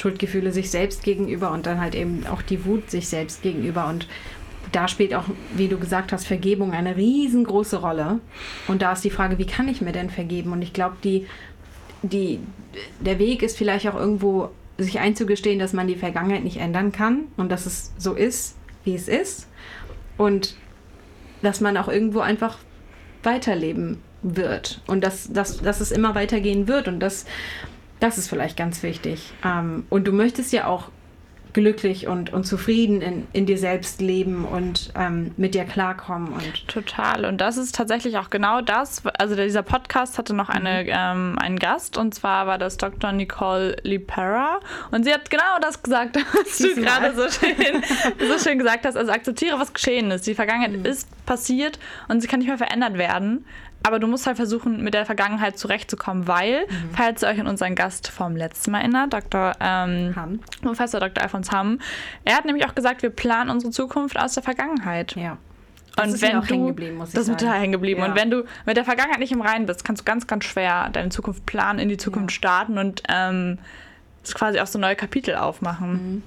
Schuldgefühle sich selbst gegenüber und dann halt eben auch die Wut sich selbst gegenüber. Und da spielt auch, wie du gesagt hast, Vergebung eine riesengroße Rolle. Und da ist die Frage, wie kann ich mir denn vergeben? Und ich glaube, die, die, der Weg ist vielleicht auch irgendwo, sich einzugestehen, dass man die Vergangenheit nicht ändern kann und dass es so ist, wie es ist. Und dass man auch irgendwo einfach weiterleben wird und dass, dass, dass es immer weitergehen wird und dass das ist vielleicht ganz wichtig. Ähm, und du möchtest ja auch glücklich und, und zufrieden in, in dir selbst leben und ähm, mit dir klarkommen. Und Total. Und das ist tatsächlich auch genau das. Also dieser Podcast hatte noch eine, mhm. ähm, einen Gast und zwar war das Dr. Nicole Lipera. Und sie hat genau das gesagt, was du gerade so schön, so schön gesagt hast. Also akzeptiere, was geschehen ist. Die Vergangenheit mhm. ist passiert und sie kann nicht mehr verändert werden. Aber du musst halt versuchen, mit der Vergangenheit zurechtzukommen, weil, mhm. falls ihr euch an unseren Gast vom letzten Mal erinnert, Dr. Ähm, Hamm. Professor Dr. Alfons Hamm, er hat nämlich auch gesagt, wir planen unsere Zukunft aus der Vergangenheit. Ja. Das und ist wenn du, geblieben, muss ich das ist total hängen geblieben. Ja. Und wenn du mit der Vergangenheit nicht im Reinen bist, kannst du ganz, ganz schwer deine Zukunft planen, in die Zukunft ja. starten und ähm, quasi auch so neue Kapitel aufmachen. Mhm.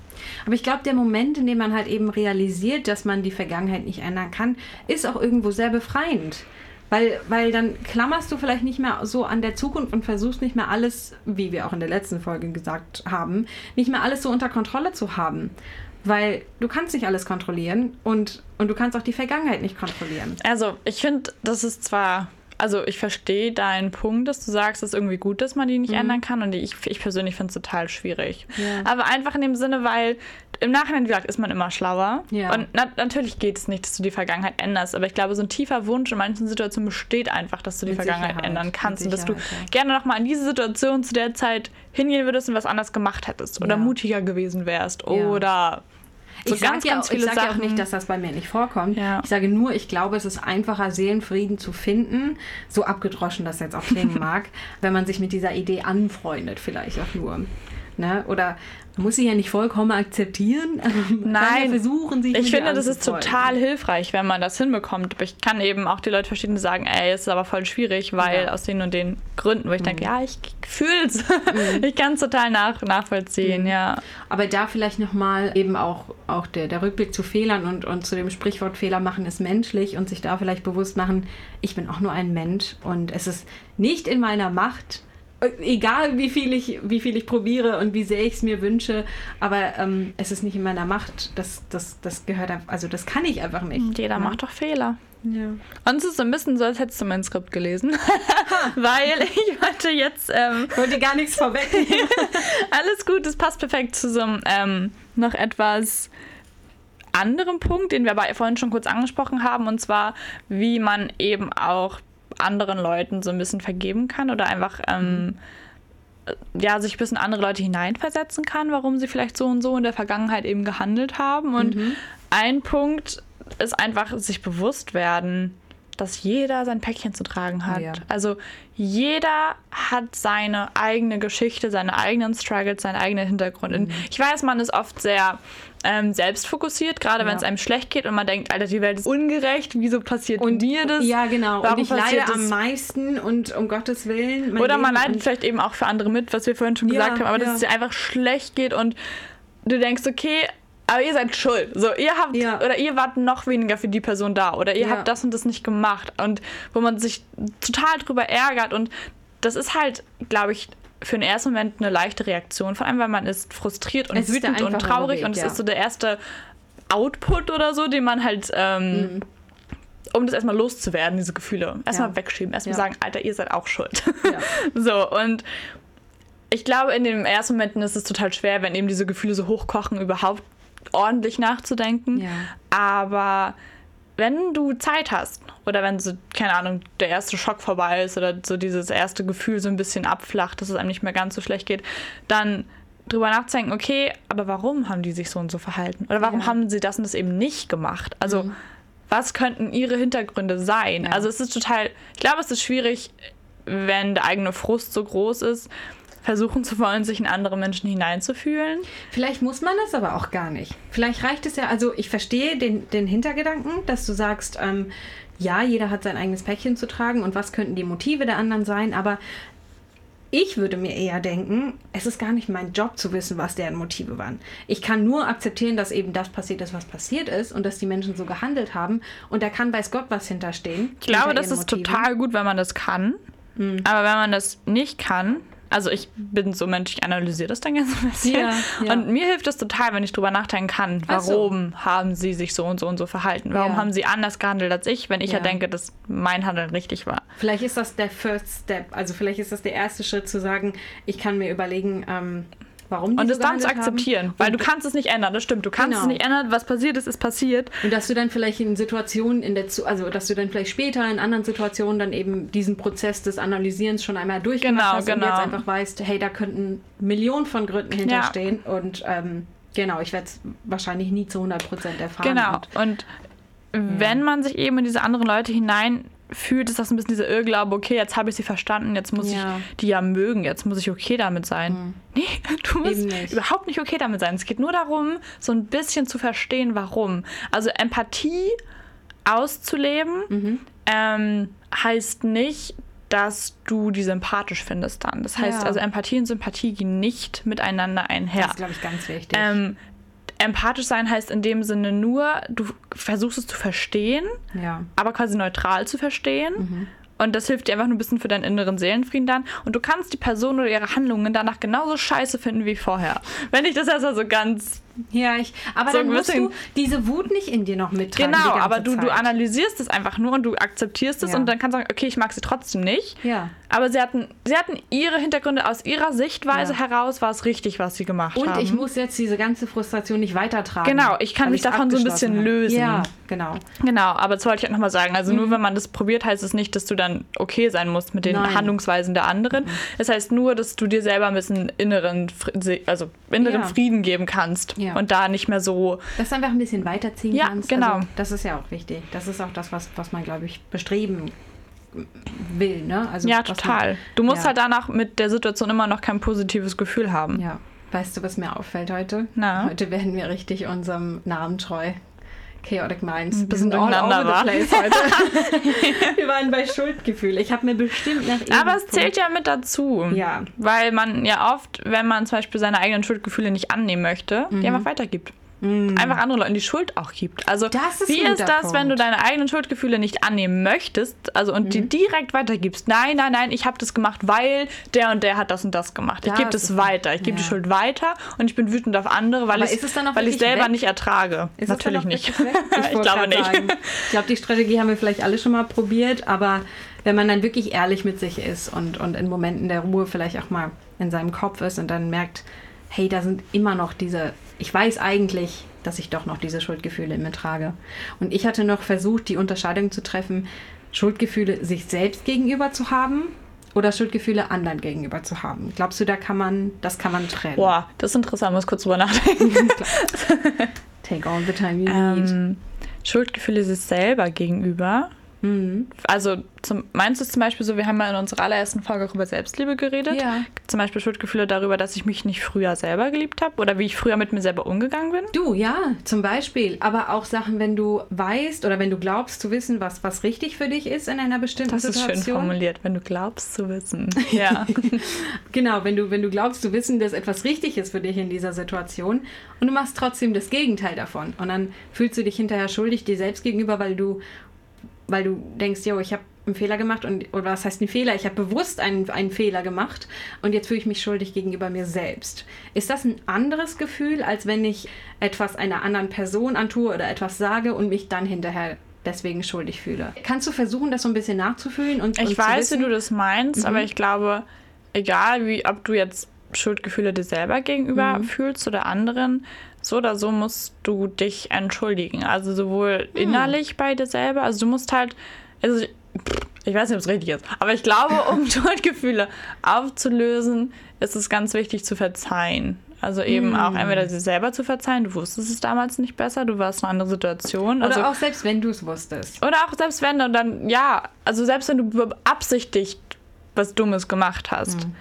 Aber ich glaube, der Moment, in dem man halt eben realisiert, dass man die Vergangenheit nicht ändern kann, ist auch irgendwo sehr befreiend. Weil, weil dann klammerst du vielleicht nicht mehr so an der Zukunft und versuchst nicht mehr alles, wie wir auch in der letzten Folge gesagt haben, nicht mehr alles so unter Kontrolle zu haben. Weil du kannst nicht alles kontrollieren und, und du kannst auch die Vergangenheit nicht kontrollieren. Also ich finde, das ist zwar also ich verstehe deinen Punkt, dass du sagst, es ist irgendwie gut, dass man die nicht mhm. ändern kann. Und ich, ich persönlich finde es total schwierig. Ja. Aber einfach in dem Sinne, weil im Nachhinein, wie gesagt, ist man immer schlauer. Ja. Und na natürlich geht es nicht, dass du die Vergangenheit änderst. Aber ich glaube, so ein tiefer Wunsch in manchen Situationen besteht einfach, dass du die Mit Vergangenheit Sicherheit. ändern kannst. Und dass du ja. gerne nochmal in diese Situation zu der Zeit hingehen würdest und was anders gemacht hättest. Oder mutiger gewesen wärst. Oder so ich sage ja, sag ja auch nicht, dass das bei mir nicht vorkommt. Ja. Ich sage nur, ich glaube, es ist einfacher, Seelenfrieden zu finden, so abgedroschen das jetzt auch klingen mag, wenn man sich mit dieser Idee anfreundet, vielleicht auch nur. Ne? Oder muss sie ja nicht vollkommen akzeptieren. Nein, versuchen, sich ich finde, das ist total hilfreich, wenn man das hinbekommt. Aber ich kann eben auch die Leute verstehen, die sagen, ey, es ist aber voll schwierig, weil ja. aus den und den Gründen, wo ich mhm. denke, ja, ich fühle es. Mhm. Ich kann es total nach, nachvollziehen, mhm. ja. Aber da vielleicht nochmal eben auch, auch der, der Rückblick zu Fehlern und, und zu dem Sprichwort Fehler machen ist menschlich und sich da vielleicht bewusst machen, ich bin auch nur ein Mensch und es ist nicht in meiner Macht, egal wie viel ich, wie viel ich probiere und wie sehr ich es mir wünsche, aber ähm, es ist nicht in meiner Macht. Das, das, das gehört einfach, also das kann ich einfach nicht. Jeder ne? macht doch Fehler. Ja. Und es ist so ein bisschen so, als hättest du mein Skript gelesen. Weil ich wollte jetzt. Ähm, Ich wollte gar nichts vorwegnehmen. alles gut, es passt perfekt zu so einem ähm, noch etwas anderen Punkt, den wir aber vorhin schon kurz angesprochen haben, und zwar, wie man eben auch anderen Leuten so ein bisschen vergeben kann oder einfach. Ähm, ja, sich ein bisschen andere Leute hineinversetzen kann, warum sie vielleicht so und so in der Vergangenheit eben gehandelt haben. Und ein Punkt ist einfach sich bewusst werden, dass jeder sein Päckchen zu tragen hat. Ja. Also jeder hat seine eigene Geschichte, seine eigenen Struggles, seinen eigenen Hintergrund. Und ich weiß, man ist oft sehr ähm, selbstfokussiert, gerade wenn Ja. es einem schlecht geht und man denkt, Alter, die Welt ist ungerecht, wieso passiert mir das? Ja, genau. Warum und ich leide das? am meisten und um Gottes Willen. Oder man Leben leidet und- vielleicht eben auch für andere mit, was wir vorhin schon Ja, gesagt haben, aber dass es dir einfach schlecht geht und du denkst, okay, aber ihr seid schuld. So, ihr habt Ja. oder ihr wart noch weniger für die Person da oder ihr Ja. habt das und das nicht gemacht und wo man sich total drüber ärgert und das ist halt, glaube ich, für den ersten Moment eine leichte Reaktion, vor allem weil man ist frustriert und Es wütend und traurig Weg, und es ja. ist so der erste Output oder so, den man halt ähm, Mhm. um das erstmal loszuwerden, diese Gefühle. Erstmal Ja. wegschieben, erstmal Ja. sagen, Alter, ihr seid auch schuld. So, und ich glaube, in den ersten Momenten ist es total schwer, wenn eben diese Gefühle so hochkochen, überhaupt ordentlich nachzudenken. Aber wenn du Zeit hast oder wenn so, keine Ahnung, der erste Schock vorbei ist oder so dieses erste Gefühl so ein bisschen abflacht, dass es einem nicht mehr ganz so schlecht geht, dann drüber nachzudenken, okay, aber warum haben die sich so und so verhalten? Oder warum Ja. haben sie das und das eben nicht gemacht? Also, was könnten ihre Hintergründe sein? Ja. Also, es ist total, ich glaube, es ist schwierig, wenn der eigene Frust so groß ist, versuchen zu wollen, sich in andere Menschen hineinzufühlen. Vielleicht muss man das aber auch gar nicht. Vielleicht reicht es ja, also ich verstehe den, den Hintergedanken, dass du sagst, ähm, ja, jeder hat sein eigenes Päckchen zu tragen und was könnten die Motive der anderen sein, aber ich würde mir eher denken, es ist gar nicht mein Job zu wissen, was deren Motive waren. Ich kann nur akzeptieren, dass eben das passiert ist, was passiert ist und dass die Menschen so gehandelt haben und da kann weiß Gott was hinterstehen. Ich glaube, das ist Motiven. total gut, wenn man das kann. Aber wenn man das nicht kann, also ich bin so Mensch, ich analysiere das dann ganz ein bisschen. Ja, ja. Und mir hilft es total, wenn ich drüber nachdenken kann, Ach so. warum haben sie sich so und so und so verhalten? Warum Ja. haben sie anders gehandelt als ich, wenn ich ja, Ja. denke, dass mein Handeln richtig war? Vielleicht ist das der First Step, also vielleicht ist das der erste Schritt zu sagen, ich kann mir überlegen, ähm, warum die Und so es dann zu gehandelt haben. akzeptieren, weil du kannst es nicht ändern, das stimmt. Du kannst Genau. es nicht ändern, was passiert ist, ist passiert. Und dass du dann vielleicht in Situationen in der also dass du dann vielleicht später in anderen Situationen dann eben diesen Prozess des Analysierens schon einmal durchgemacht Genau, hast und genau. jetzt einfach weißt, hey, da könnten Millionen von Gründen hinterstehen und ähm, genau, ich werde es wahrscheinlich nie zu 100% erfahren. Genau. Und, Und wenn man sich eben in diese anderen Leute hineinfühlt, ist das ein bisschen dieser Irrglaube, okay, jetzt habe ich sie verstanden, jetzt muss Ja. ich die ja mögen, jetzt muss ich okay damit sein. Nee, du musst nicht. überhaupt nicht okay damit sein. Es geht nur darum, so ein bisschen zu verstehen, warum. Also Empathie auszuleben Mhm. ähm, heißt nicht, dass du die sympathisch findest dann. Das heißt Ja. also, Empathie und Sympathie gehen nicht miteinander einher. Das ist, glaube ich, ganz wichtig. Ähm, empathisch sein heißt in dem Sinne nur, du versuchst es zu verstehen, ja. aber quasi neutral zu verstehen. Und das hilft dir einfach nur ein bisschen für deinen inneren Seelenfrieden dann. Und du kannst die Person oder ihre Handlungen danach genauso scheiße finden wie vorher. Wenn ich das erstmal so ganz. Ja, ich, aber So dann musst du diese Wut nicht in dir noch mittragen. Genau, aber du, du Zeit. analysierst es einfach nur und du akzeptierst es Ja. und dann kannst du sagen, okay, ich mag sie trotzdem nicht. Ja. Aber sie hatten, sie hatten ihre Hintergründe aus ihrer Sichtweise Ja. heraus, war es richtig, was sie gemacht Und haben. ich muss jetzt diese ganze Frustration nicht weitertragen. Genau, ich kann mich davon so ein bisschen habe. lösen. Ja, genau. Genau, aber das wollte ich auch nochmal sagen. Also Mhm. nur wenn man das probiert, heißt es nicht, dass du dann okay sein musst mit den Nein. Mhm. Handlungsweisen der anderen. Es heißt nur, dass du dir selber ein bisschen inneren, also inneren Ja. Frieden geben kannst Ja. und da nicht mehr so. Dass du einfach ein bisschen weiterziehen Ja, kannst. genau. Also, das ist ja auch wichtig. Das ist auch das, was, was man, glaube ich, bestreben will. Ne? Also, Ja, was man- total. Du musst ja. halt danach mit der Situation immer noch kein positives Gefühl haben. Ja. Weißt du, was mir auffällt heute? Na? Heute werden wir richtig unserem Namen treu. Chaotic Minds. Ein bisschen durcheinander war. place heute. wir waren bei Schuldgefühl. Ich habe mir bestimmt nach Aber es zählt ja mit dazu. Ja. Weil man ja oft, wenn man zum Beispiel seine eigenen Schuldgefühle nicht annehmen möchte, Mhm. die einfach weitergibt. Einfach anderen Leuten die Schuld auch gibt. Also ist wie ist das, wenn du Punkt. deine eigenen Schuldgefühle nicht annehmen möchtest, also und die direkt weitergibst? Nein, nein, nein, ich habe das gemacht, weil der und der hat das und das gemacht. Ich Das gebe das weiter. Ich gebe die ja. Schuld weiter und ich bin wütend auf andere, weil ich es weil ich selber weg? nicht ertrage. Ist Natürlich nicht. ich glaube nicht. sagen. Ich glaube, die Strategie haben wir vielleicht alle schon mal probiert, aber wenn man dann wirklich ehrlich mit sich ist und, und in Momenten der Ruhe vielleicht auch mal in seinem Kopf ist und dann merkt, hey, da sind immer noch diese, ich weiß eigentlich, dass ich doch noch diese Schuldgefühle in mir trage. Und ich hatte noch versucht, die Unterscheidung zu treffen, Schuldgefühle sich selbst gegenüber zu haben oder Schuldgefühle anderen gegenüber zu haben. Glaubst du, da kann man, das kann man trennen? Boah, das ist interessant, muss kurz drüber nachdenken. Take all the time you need. ähm, Schuldgefühle sich selber gegenüber. Mhm. Also zum, meinst du es zum Beispiel so, wir haben ja in unserer allerersten Folge auch über Selbstliebe geredet. Ja. Zum Beispiel Schuldgefühle darüber, dass ich mich nicht früher selber geliebt habe oder wie ich früher mit mir selber umgegangen bin. Du, ja, zum Beispiel. Aber auch Sachen, wenn du weißt oder wenn du glaubst zu wissen, was, was richtig für dich ist in einer bestimmten Das ist Situation. schön formuliert, wenn du glaubst zu wissen. Ja. Genau, wenn du, wenn du glaubst zu wissen, dass etwas richtig ist für dich in dieser Situation und du machst trotzdem das Gegenteil davon. Und dann fühlst du dich hinterher schuldig dir selbst gegenüber, weil du, weil du denkst, yo, ich habe einen Fehler gemacht und oder was heißt ein Fehler? Ich habe bewusst einen, einen Fehler gemacht und jetzt fühle ich mich schuldig gegenüber mir selbst. Ist das ein anderes Gefühl, als wenn ich etwas einer anderen Person antue oder etwas sage und mich dann hinterher deswegen schuldig fühle? Kannst du versuchen, das so ein bisschen nachzufühlen und und Ich zu weiß, wie du das meinst, aber ich glaube, egal wie, ob du jetzt Schuldgefühle dir selber gegenüber fühlst oder anderen, so oder so musst du dich entschuldigen. Also sowohl innerlich bei dir selber, also du musst halt, also ich, weiß nicht, ob es richtig ist, aber ich glaube, um Schuldgefühle aufzulösen, ist es ganz wichtig zu verzeihen. Also eben auch entweder sie selber zu verzeihen, du wusstest es damals nicht besser, du warst in einer anderen Situation. Oder also, auch selbst wenn du es wusstest. oder auch selbst wenn du dann, ja, also selbst wenn du beabsichtigt was Dummes gemacht hast. Mhm.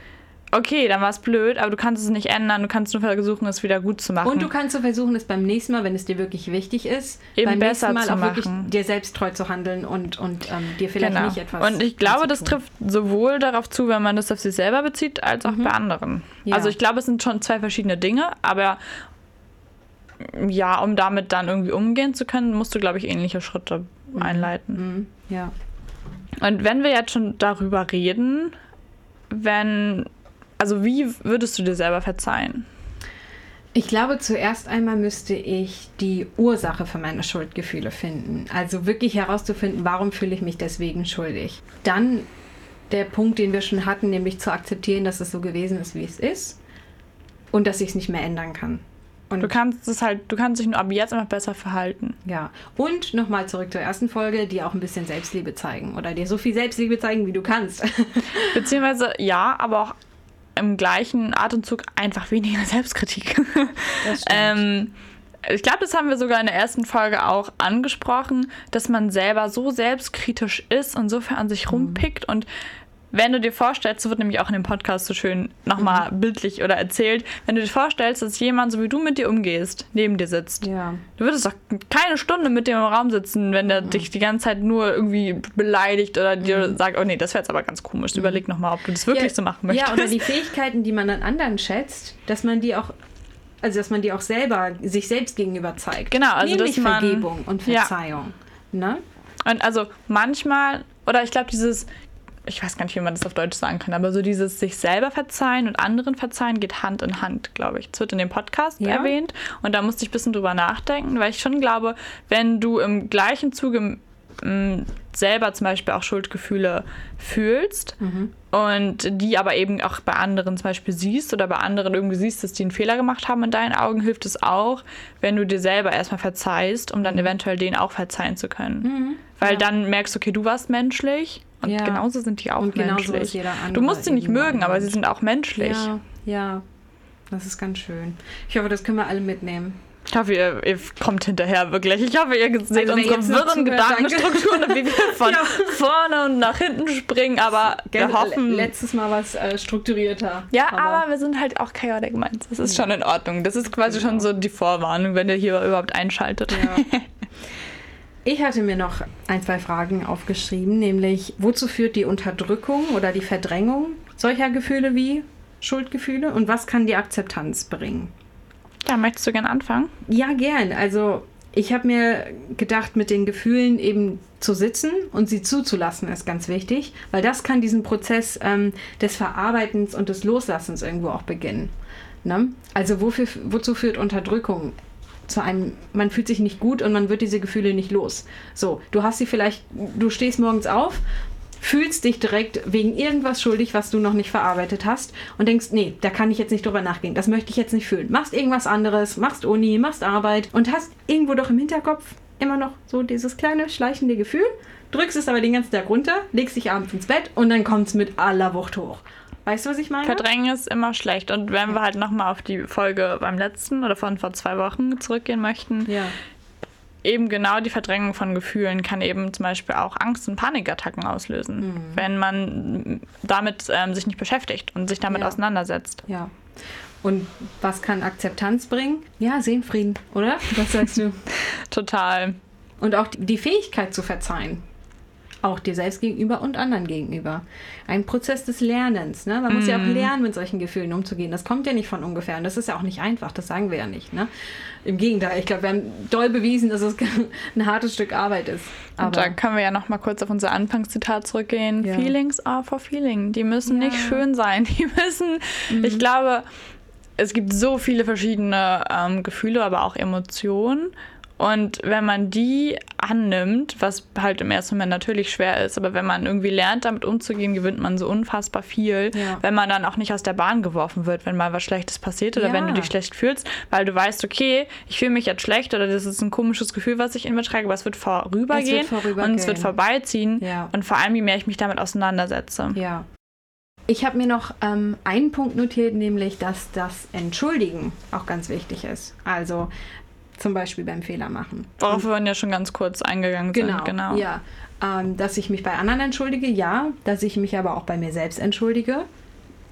Okay, dann war es blöd, aber du kannst es nicht ändern, du kannst nur versuchen, es wieder gut zu machen. Und du kannst so versuchen, es beim nächsten Mal, wenn es dir wirklich wichtig ist, Eben beim besser nächsten Mal auch wirklich dir selbst treu zu handeln und, und ähm, dir vielleicht genau. nicht etwas. Und ich glaube, das trifft sowohl darauf zu, wenn man das auf sich selber bezieht, als auch bei anderen. Mhm. Ja. Also ich glaube, es sind schon zwei verschiedene Dinge, aber ja, um damit dann irgendwie umgehen zu können, musst du, glaube ich, ähnliche Schritte einleiten. Mhm. Ja. Und wenn wir jetzt schon darüber reden, wenn, also wie würdest du dir selber verzeihen? Ich glaube, zuerst einmal müsste ich die Ursache für meine Schuldgefühle finden. Also wirklich herauszufinden, warum fühle ich mich deswegen schuldig. Dann der Punkt, den wir schon hatten, nämlich zu akzeptieren, dass es so gewesen ist, wie es ist und dass ich es nicht mehr ändern kann. Und Du kannst es halt, du kannst dich nur ab jetzt einfach besser verhalten. Ja, und nochmal zurück zur ersten Folge, die auch ein bisschen Selbstliebe zeigen oder dir so viel Selbstliebe zeigen, wie du kannst. Beziehungsweise ja, aber auch im gleichen Atemzug einfach weniger Selbstkritik. Das ähm, ich glaube, das haben wir sogar in der ersten Folge auch angesprochen, dass man selber so selbstkritisch ist und so viel an sich rumpickt. Und wenn du dir vorstellst, so wird nämlich auch in dem Podcast so schön nochmal bildlich oder erzählt, wenn du dir vorstellst, dass jemand, so wie du mit dir umgehst, neben dir sitzt. ja. Du würdest doch keine Stunde mit dem im Raum sitzen, wenn der dich die ganze Zeit nur irgendwie beleidigt oder dir sagt, oh nee, das wäre jetzt aber ganz komisch. Überleg nochmal, ob du das wirklich ja, so machen möchtest. Ja, oder die Fähigkeiten, die man an anderen schätzt, dass man die auch, also dass man die auch selber, sich selbst gegenüber zeigt. Genau, also Nämlich dass man- Vergebung und Ja. Verzeihung. Ne? Und also manchmal, oder ich glaube, dieses, ich weiß gar nicht, wie man das auf Deutsch sagen kann, aber so dieses sich selber verzeihen und anderen verzeihen geht Hand in Hand, glaube ich. Es wird in dem Podcast Ja. erwähnt und da musste ich ein bisschen drüber nachdenken, weil ich schon glaube, wenn du im gleichen Zuge m, selber zum Beispiel auch Schuldgefühle fühlst und die aber eben auch bei anderen zum Beispiel siehst oder bei anderen irgendwie siehst, dass die einen Fehler gemacht haben in deinen Augen, hilft es auch, wenn du dir selber erstmal verzeihst, um dann eventuell denen auch verzeihen zu können. Weil Ja. dann merkst du, okay, du warst menschlich und Ja. genauso sind die auch Und genauso menschlich. ist jeder du andere musst sie nicht mögen, aber sie sind auch menschlich. Ja, ja. Das ist ganz schön. Ich hoffe, das können wir alle mitnehmen. Ich hoffe, ihr, ihr kommt hinterher wirklich. Ich hoffe, ihr seht Also, unsere wirren. Gedankenstrukturen und wie wir von Ja. vorne und nach hinten springen, aber wir Gell, hoffen. le- Letztes Mal war es äh, strukturierter. Ja, aber, wir sind halt auch Chaotic Minds. Das ist schon in Ordnung. Das ist quasi Genau. schon so die Vorwarnung, wenn ihr hier überhaupt einschaltet. Ja. Ich hatte mir noch ein, zwei Fragen aufgeschrieben, nämlich wozu führt die Unterdrückung oder die Verdrängung solcher Gefühle wie Schuldgefühle und was kann die Akzeptanz bringen? Ja, möchtest du gerne anfangen? Ja, gern. Also ich habe mir gedacht, mit den Gefühlen eben zu sitzen und sie zuzulassen, ist ganz wichtig, weil das kann diesen Prozess ähm, des Verarbeitens und des Loslassens irgendwo auch beginnen. Ne? Also wofür, wozu führt Unterdrückung? Zu einem, man fühlt sich nicht gut und man wird diese Gefühle nicht los. So, du hast sie vielleicht, du stehst morgens auf, fühlst dich direkt wegen irgendwas schuldig, was du noch nicht verarbeitet hast und denkst, nee, da kann ich jetzt nicht drüber nachgehen, das möchte ich jetzt nicht fühlen. Machst irgendwas anderes, machst Uni, machst Arbeit und hast irgendwo doch im Hinterkopf immer noch so dieses kleine schleichende Gefühl, drückst es aber den ganzen Tag runter, legst dich abends ins Bett und dann kommt es mit aller Wucht hoch. Weißt du, was ich meine? Verdrängen ist immer schlecht. Und wenn ja. wir halt nochmal auf die Folge beim letzten oder von vor zwei Wochen zurückgehen möchten, ja eben genau die Verdrängung von Gefühlen kann eben zum Beispiel auch Angst- und Panikattacken auslösen, mhm. wenn man damit ähm, sich nicht beschäftigt und sich damit ja. auseinandersetzt. Ja. Und was kann Akzeptanz bringen? Ja, Seelenfrieden, oder? Was sagst du? Total. Und auch die Fähigkeit zu verzeihen auch dir selbst gegenüber und anderen gegenüber. Ein Prozess des Lernens. Ne? Man muss ja auch mhm. lernen, mit solchen Gefühlen umzugehen. Das kommt ja nicht von ungefähr. Und das ist ja auch nicht einfach. Das sagen wir ja nicht. Ne? Im Gegenteil, ich glaube, wir haben doll bewiesen, dass es ein hartes Stück Arbeit ist. Aber und da können wir ja noch mal kurz auf unser Anfangszitat zurückgehen. Ja. Feelings are for feeling. Die müssen ja. nicht schön sein. Die müssen, mhm. ich glaube, es gibt so viele verschiedene ähm, Gefühle, aber auch Emotionen. Und wenn man die annimmt, was halt im ersten Moment natürlich schwer ist, aber wenn man irgendwie lernt, damit umzugehen, gewinnt man so unfassbar viel, ja. wenn man dann auch nicht aus der Bahn geworfen wird, wenn mal was Schlechtes passiert oder ja. wenn du dich schlecht fühlst, weil du weißt, okay, ich fühle mich jetzt schlecht oder das ist ein komisches Gefühl, was ich in mir trage, aber es wird vorübergehen, es wird vorübergehen. und es wird vorbeiziehen. Ja. Und vor allem, je mehr ich mich damit auseinandersetze. Ja. Ich habe mir noch ähm, einen Punkt notiert, nämlich, dass das Entschuldigen auch ganz wichtig ist. Also zum Beispiel beim Fehler machen. Worauf wir ja schon ganz kurz eingegangen genau, sind. Genau, ja. Ähm, dass ich mich bei anderen entschuldige, ja. Dass ich mich aber auch bei mir selbst entschuldige,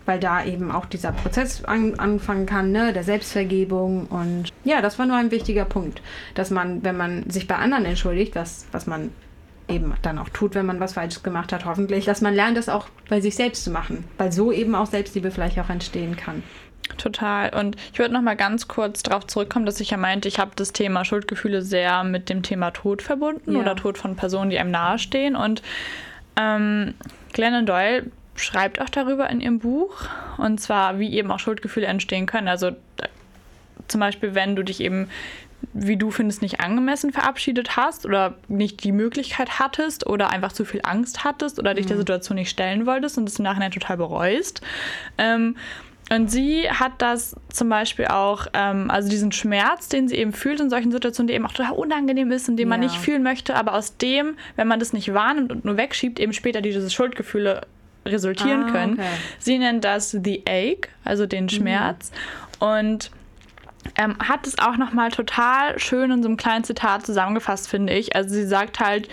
weil da eben auch dieser Prozess an, anfangen kann, ne, der Selbstvergebung. Und ja, das war nur ein wichtiger Punkt, dass man, wenn man sich bei anderen entschuldigt, was, was man eben dann auch tut, wenn man was Falsches gemacht hat, hoffentlich, dass man lernt, das auch bei sich selbst zu machen, weil so eben auch Selbstliebe vielleicht auch entstehen kann. Total. Und ich würde noch mal ganz kurz darauf zurückkommen, dass ich ja meinte, ich habe das Thema Schuldgefühle sehr mit dem Thema Tod verbunden ja. oder Tod von Personen, die einem nahestehen. Und ähm, Glennon Doyle schreibt auch darüber in ihrem Buch. Und zwar, wie eben auch Schuldgefühle entstehen können. Also zum Beispiel, wenn du dich eben wie du findest, nicht angemessen verabschiedet hast oder nicht die Möglichkeit hattest oder einfach zu viel Angst hattest oder dich der mhm. Situation nicht stellen wolltest und es im Nachhinein total bereust. Ähm, und sie hat das zum Beispiel auch, ähm, also diesen Schmerz, den sie eben fühlt in solchen Situationen, die eben auch total unangenehm ist und den ja. man nicht fühlen möchte, aber aus dem, wenn man das nicht wahrnimmt und nur wegschiebt, eben später diese Schuldgefühle resultieren ah, können. Okay. Sie nennt das the ache, also den mhm. Schmerz. Mhm. Und ähm, hat es auch nochmal total schön in so einem kleinen Zitat zusammengefasst, finde ich. Also sie sagt halt,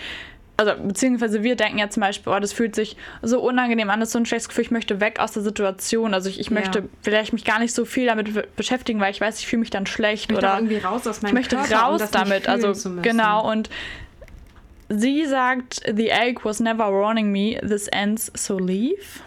also beziehungsweise wir denken ja zum Beispiel, oh, das fühlt sich so unangenehm an, das ist so ein schlechtes Gefühl, ich möchte weg aus der Situation. Also ich, ich möchte ja. vielleicht mich gar nicht so viel damit beschäftigen, weil ich weiß, ich fühle mich dann schlecht ich oder irgendwie raus aus meinem ich möchte Körper, raus um damit. Also genau und sie sagt, the egg was never warning me, this ends, so leave.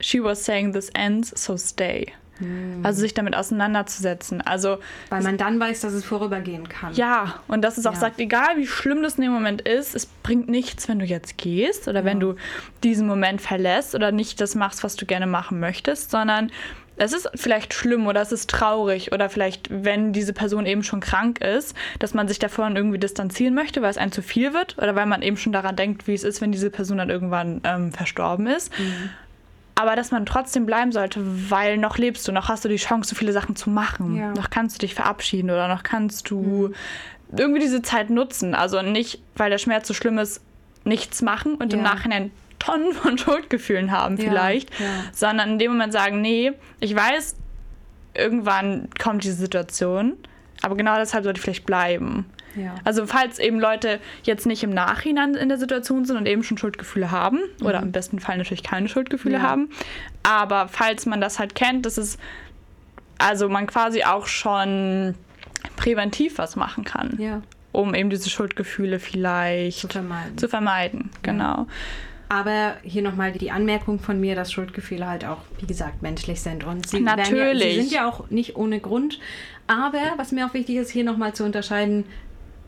She was saying, this ends, so stay. Hm. Also sich damit auseinanderzusetzen. Also weil man dann weiß, dass es vorübergehen kann. Ja, und dass es auch ja. sagt, egal wie schlimm das in dem Moment ist, es bringt nichts, wenn du jetzt gehst oder ja. wenn du diesen Moment verlässt oder nicht das machst, was du gerne machen möchtest, sondern es ist vielleicht schlimm oder es ist traurig oder vielleicht, wenn diese Person eben schon krank ist, dass man sich davon irgendwie distanzieren möchte, weil es einem zu viel wird oder weil man eben schon daran denkt, wie es ist, wenn diese Person dann irgendwann ähm, verstorben ist. Mhm aber dass man trotzdem bleiben sollte, weil noch lebst du, noch hast du die Chance, so viele Sachen zu machen. Ja. Noch kannst du dich verabschieden oder noch kannst du mhm. irgendwie diese Zeit nutzen. Also nicht, weil der Schmerz so schlimm ist, nichts machen und ja. im Nachhinein Tonnen von Schuldgefühlen haben vielleicht, ja. sondern in dem Moment sagen, nee, ich weiß, irgendwann kommt diese Situation, aber genau deshalb sollte ich vielleicht bleiben. Ja. Also falls eben Leute jetzt nicht im Nachhinein in der Situation sind und eben schon Schuldgefühle haben mhm. oder im besten Fall natürlich keine Schuldgefühle ja. haben, aber falls man das halt kennt, das ist also man quasi auch schon präventiv was machen kann, ja. um eben diese Schuldgefühle vielleicht zu vermeiden. Zu vermeiden, genau. Aber hier nochmal die Anmerkung von mir, dass Schuldgefühle halt auch, wie gesagt, menschlich sind. Und sie, Natürlich. Ja, sie sind ja auch nicht ohne Grund. Aber was mir auch wichtig ist, hier nochmal zu unterscheiden,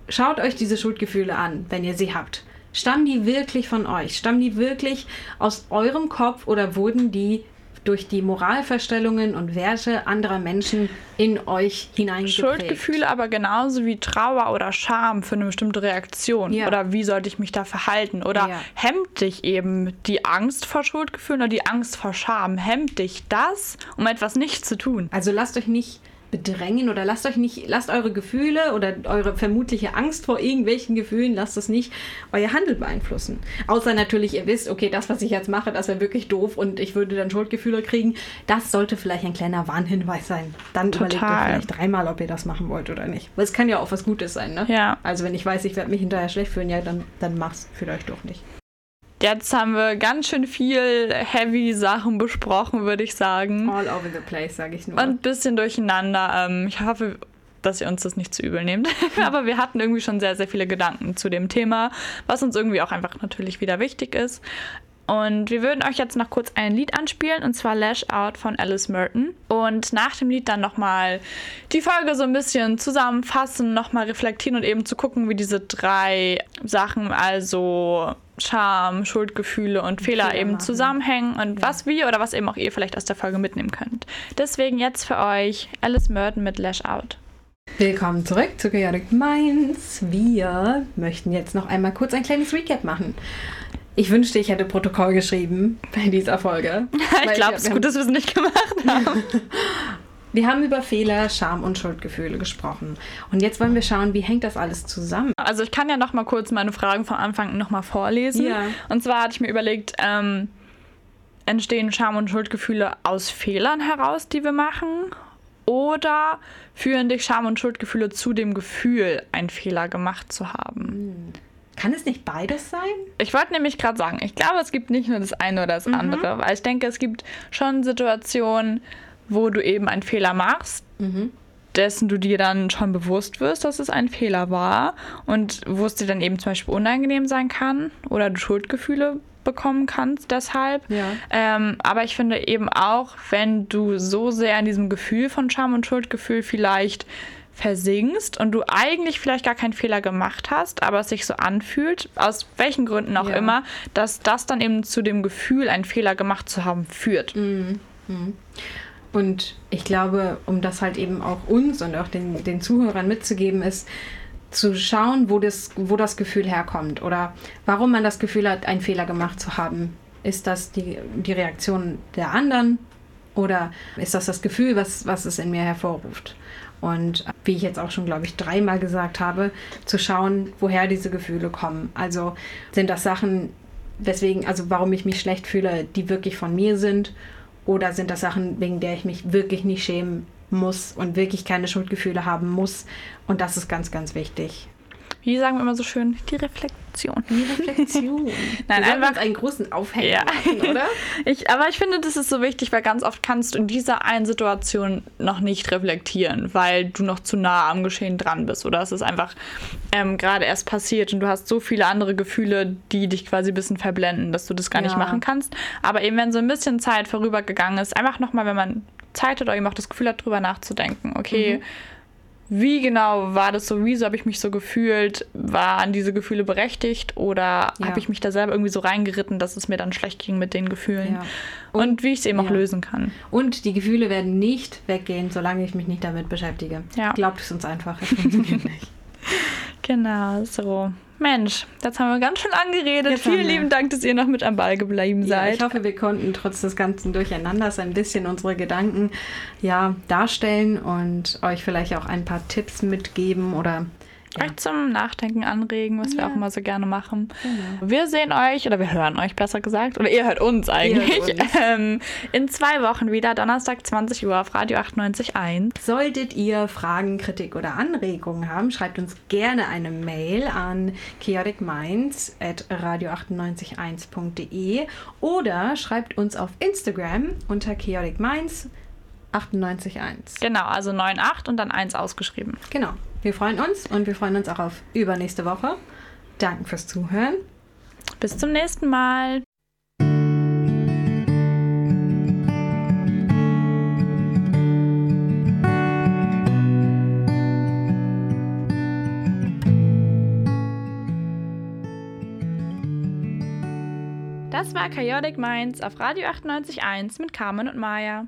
schaut euch diese Schuldgefühle an, wenn ihr sie habt. Stammen die wirklich von euch? Stammen die wirklich aus eurem Kopf oder wurden die durch die Moralverstellungen und Werte anderer Menschen in euch hineingeprägt? Schuldgefühle aber genauso wie Trauer oder Scham für eine bestimmte Reaktion. Ja. Oder wie sollte ich mich da verhalten? Oder Ja. hemmt dich eben die Angst vor Schuldgefühlen oder die Angst vor Scham? Hemmt dich das, um etwas nicht zu tun? Also lasst euch nicht bedrängen oder lasst euch nicht, lasst eure Gefühle oder eure vermutliche Angst vor irgendwelchen Gefühlen, lasst es nicht euer Handeln beeinflussen. Außer natürlich, ihr wisst, okay, das, was ich jetzt mache, das wäre wirklich doof und ich würde dann Schuldgefühle kriegen. Das sollte vielleicht ein kleiner Warnhinweis sein. Dann überlegt ihr Total. vielleicht dreimal, ob ihr das machen wollt oder nicht. Weil es kann ja auch was Gutes sein, ne? Ja. Also wenn ich weiß, ich werde mich hinterher schlecht fühlen, ja, dann, dann mach's vielleicht doch nicht. Jetzt haben wir ganz schön viel heavy Sachen besprochen, würde ich sagen. All over the place, sage ich nur. Und ein bisschen durcheinander. Ähm, ich hoffe, dass ihr uns das nicht zu übel nehmt. Aber wir hatten irgendwie schon sehr, sehr viele Gedanken zu dem Thema, was uns irgendwie auch einfach natürlich wieder wichtig ist. Und wir würden euch jetzt noch kurz ein Lied anspielen, und zwar Lash Out von Alice Merton. Und nach dem Lied dann nochmal die Folge so ein bisschen zusammenfassen, nochmal reflektieren und eben zu gucken, wie diese drei Sachen, also Scham, Schuldgefühle und Fehler Fehler eben machen. zusammenhängen und was wir oder was eben auch ihr vielleicht aus der Folge mitnehmen könnt. Deswegen jetzt für euch Alice Merton mit Lash Out. Willkommen zurück zu Chaotic Minds. Wir möchten jetzt noch einmal kurz ein kleines Recap machen. Ich wünschte, ich hätte Protokoll geschrieben bei dieser Folge. Ich glaube, es ist gut, dass wir es nicht gemacht haben. Wir haben über Fehler, Scham und Schuldgefühle gesprochen. Und jetzt wollen wir schauen, wie hängt das alles zusammen? Also ich kann ja noch mal kurz meine Fragen vom Anfang noch mal vorlesen. Ja. Und zwar hatte ich mir überlegt, ähm, entstehen Scham- und Schuldgefühle aus Fehlern heraus, die wir machen? Oder führen dich Scham- und Schuldgefühle zu dem Gefühl, einen Fehler gemacht zu haben? Kann es nicht beides sein? Ich wollte nämlich gerade sagen, ich glaube, es gibt nicht nur das eine oder das andere, weil ich denke, es gibt schon Situationen, wo du eben einen Fehler machst, dessen du dir dann schon bewusst wirst, dass es ein Fehler war und wo es dir dann eben zum Beispiel unangenehm sein kann oder du Schuldgefühle bekommen kannst deshalb. Ja. Ähm, aber ich finde eben auch, wenn du so sehr in diesem Gefühl von Scham und Schuldgefühl vielleicht versinkst und du eigentlich vielleicht gar keinen Fehler gemacht hast, aber es sich so anfühlt, aus welchen Gründen auch Ja. immer, dass das dann eben zu dem Gefühl, einen Fehler gemacht zu haben, führt. Und ich glaube, um das halt eben auch uns und auch den, den Zuhörern mitzugeben, ist zu schauen, wo das, wo das Gefühl herkommt oder warum man das Gefühl hat, einen Fehler gemacht zu haben. Ist das die, die Reaktion der anderen oder ist das das Gefühl, was, was es in mir hervorruft? Und wie ich jetzt auch schon, glaube ich, dreimal gesagt habe, zu schauen, woher diese Gefühle kommen. Also sind das Sachen, weswegen, also warum ich mich schlecht fühle, die wirklich von mir sind? Oder sind das Sachen, wegen der ich mich wirklich nicht schämen muss und wirklich keine Schuldgefühle haben muss? Und das ist ganz, ganz wichtig. Wie sagen wir immer so schön, die Reflexion. Die Reflexion. Nein, wir einfach- einen großen Aufhänger Ja. machen, oder? Ich, aber ich finde, das ist so wichtig, weil ganz oft kannst du in dieser einen Situation noch nicht reflektieren, weil du noch zu nah am Geschehen dran bist oder es ist einfach ähm, gerade erst passiert und du hast so viele andere Gefühle, die dich quasi ein bisschen verblenden, dass du das gar nicht Ja. machen kannst. Aber eben, wenn so ein bisschen Zeit vorübergegangen ist, einfach nochmal, wenn man Zeit hat oder eben auch das Gefühl hat, drüber nachzudenken, okay. Mhm. Wie genau war das so? Wieso habe ich mich so gefühlt? Waren diese Gefühle berechtigt oder Ja. habe ich mich da selber irgendwie so reingeritten, dass es mir dann schlecht ging mit den Gefühlen? Ja. Und, wie ich es eben auch ja. lösen kann. Und die Gefühle werden nicht weggehen, solange ich mich nicht damit beschäftige. Ja. Glaubt es uns einfach, es funktioniert nicht. Genau, so. Mensch, jetzt haben wir ganz schön angeredet. Jetzt Vielen lieben Dank, dass ihr noch mit am Ball geblieben Ja, seid. ich hoffe, wir konnten trotz des ganzen Durcheinanders ein bisschen unsere Gedanken ja, darstellen und euch vielleicht auch ein paar Tipps mitgeben oder ja. euch zum Nachdenken anregen, was wir Ja. auch immer so gerne machen. Genau. Wir sehen euch, oder wir hören euch besser gesagt, oder ihr hört uns eigentlich, hört uns. Ähm, in zwei Wochen wieder, Donnerstag 20 Uhr auf Radio 98.1. Solltet ihr Fragen, Kritik oder Anregungen haben, schreibt uns gerne eine Mail an chaoticminds.radio981.de oder schreibt uns auf Instagram unter chaoticminds981. Genau, also 9.8 und dann 1 ausgeschrieben. Genau. Wir freuen uns und wir freuen uns auch auf übernächste Woche. Danke fürs Zuhören. Bis zum nächsten Mal. Das war Chaotic Minds auf Radio 98.1 mit Carmen und Maya.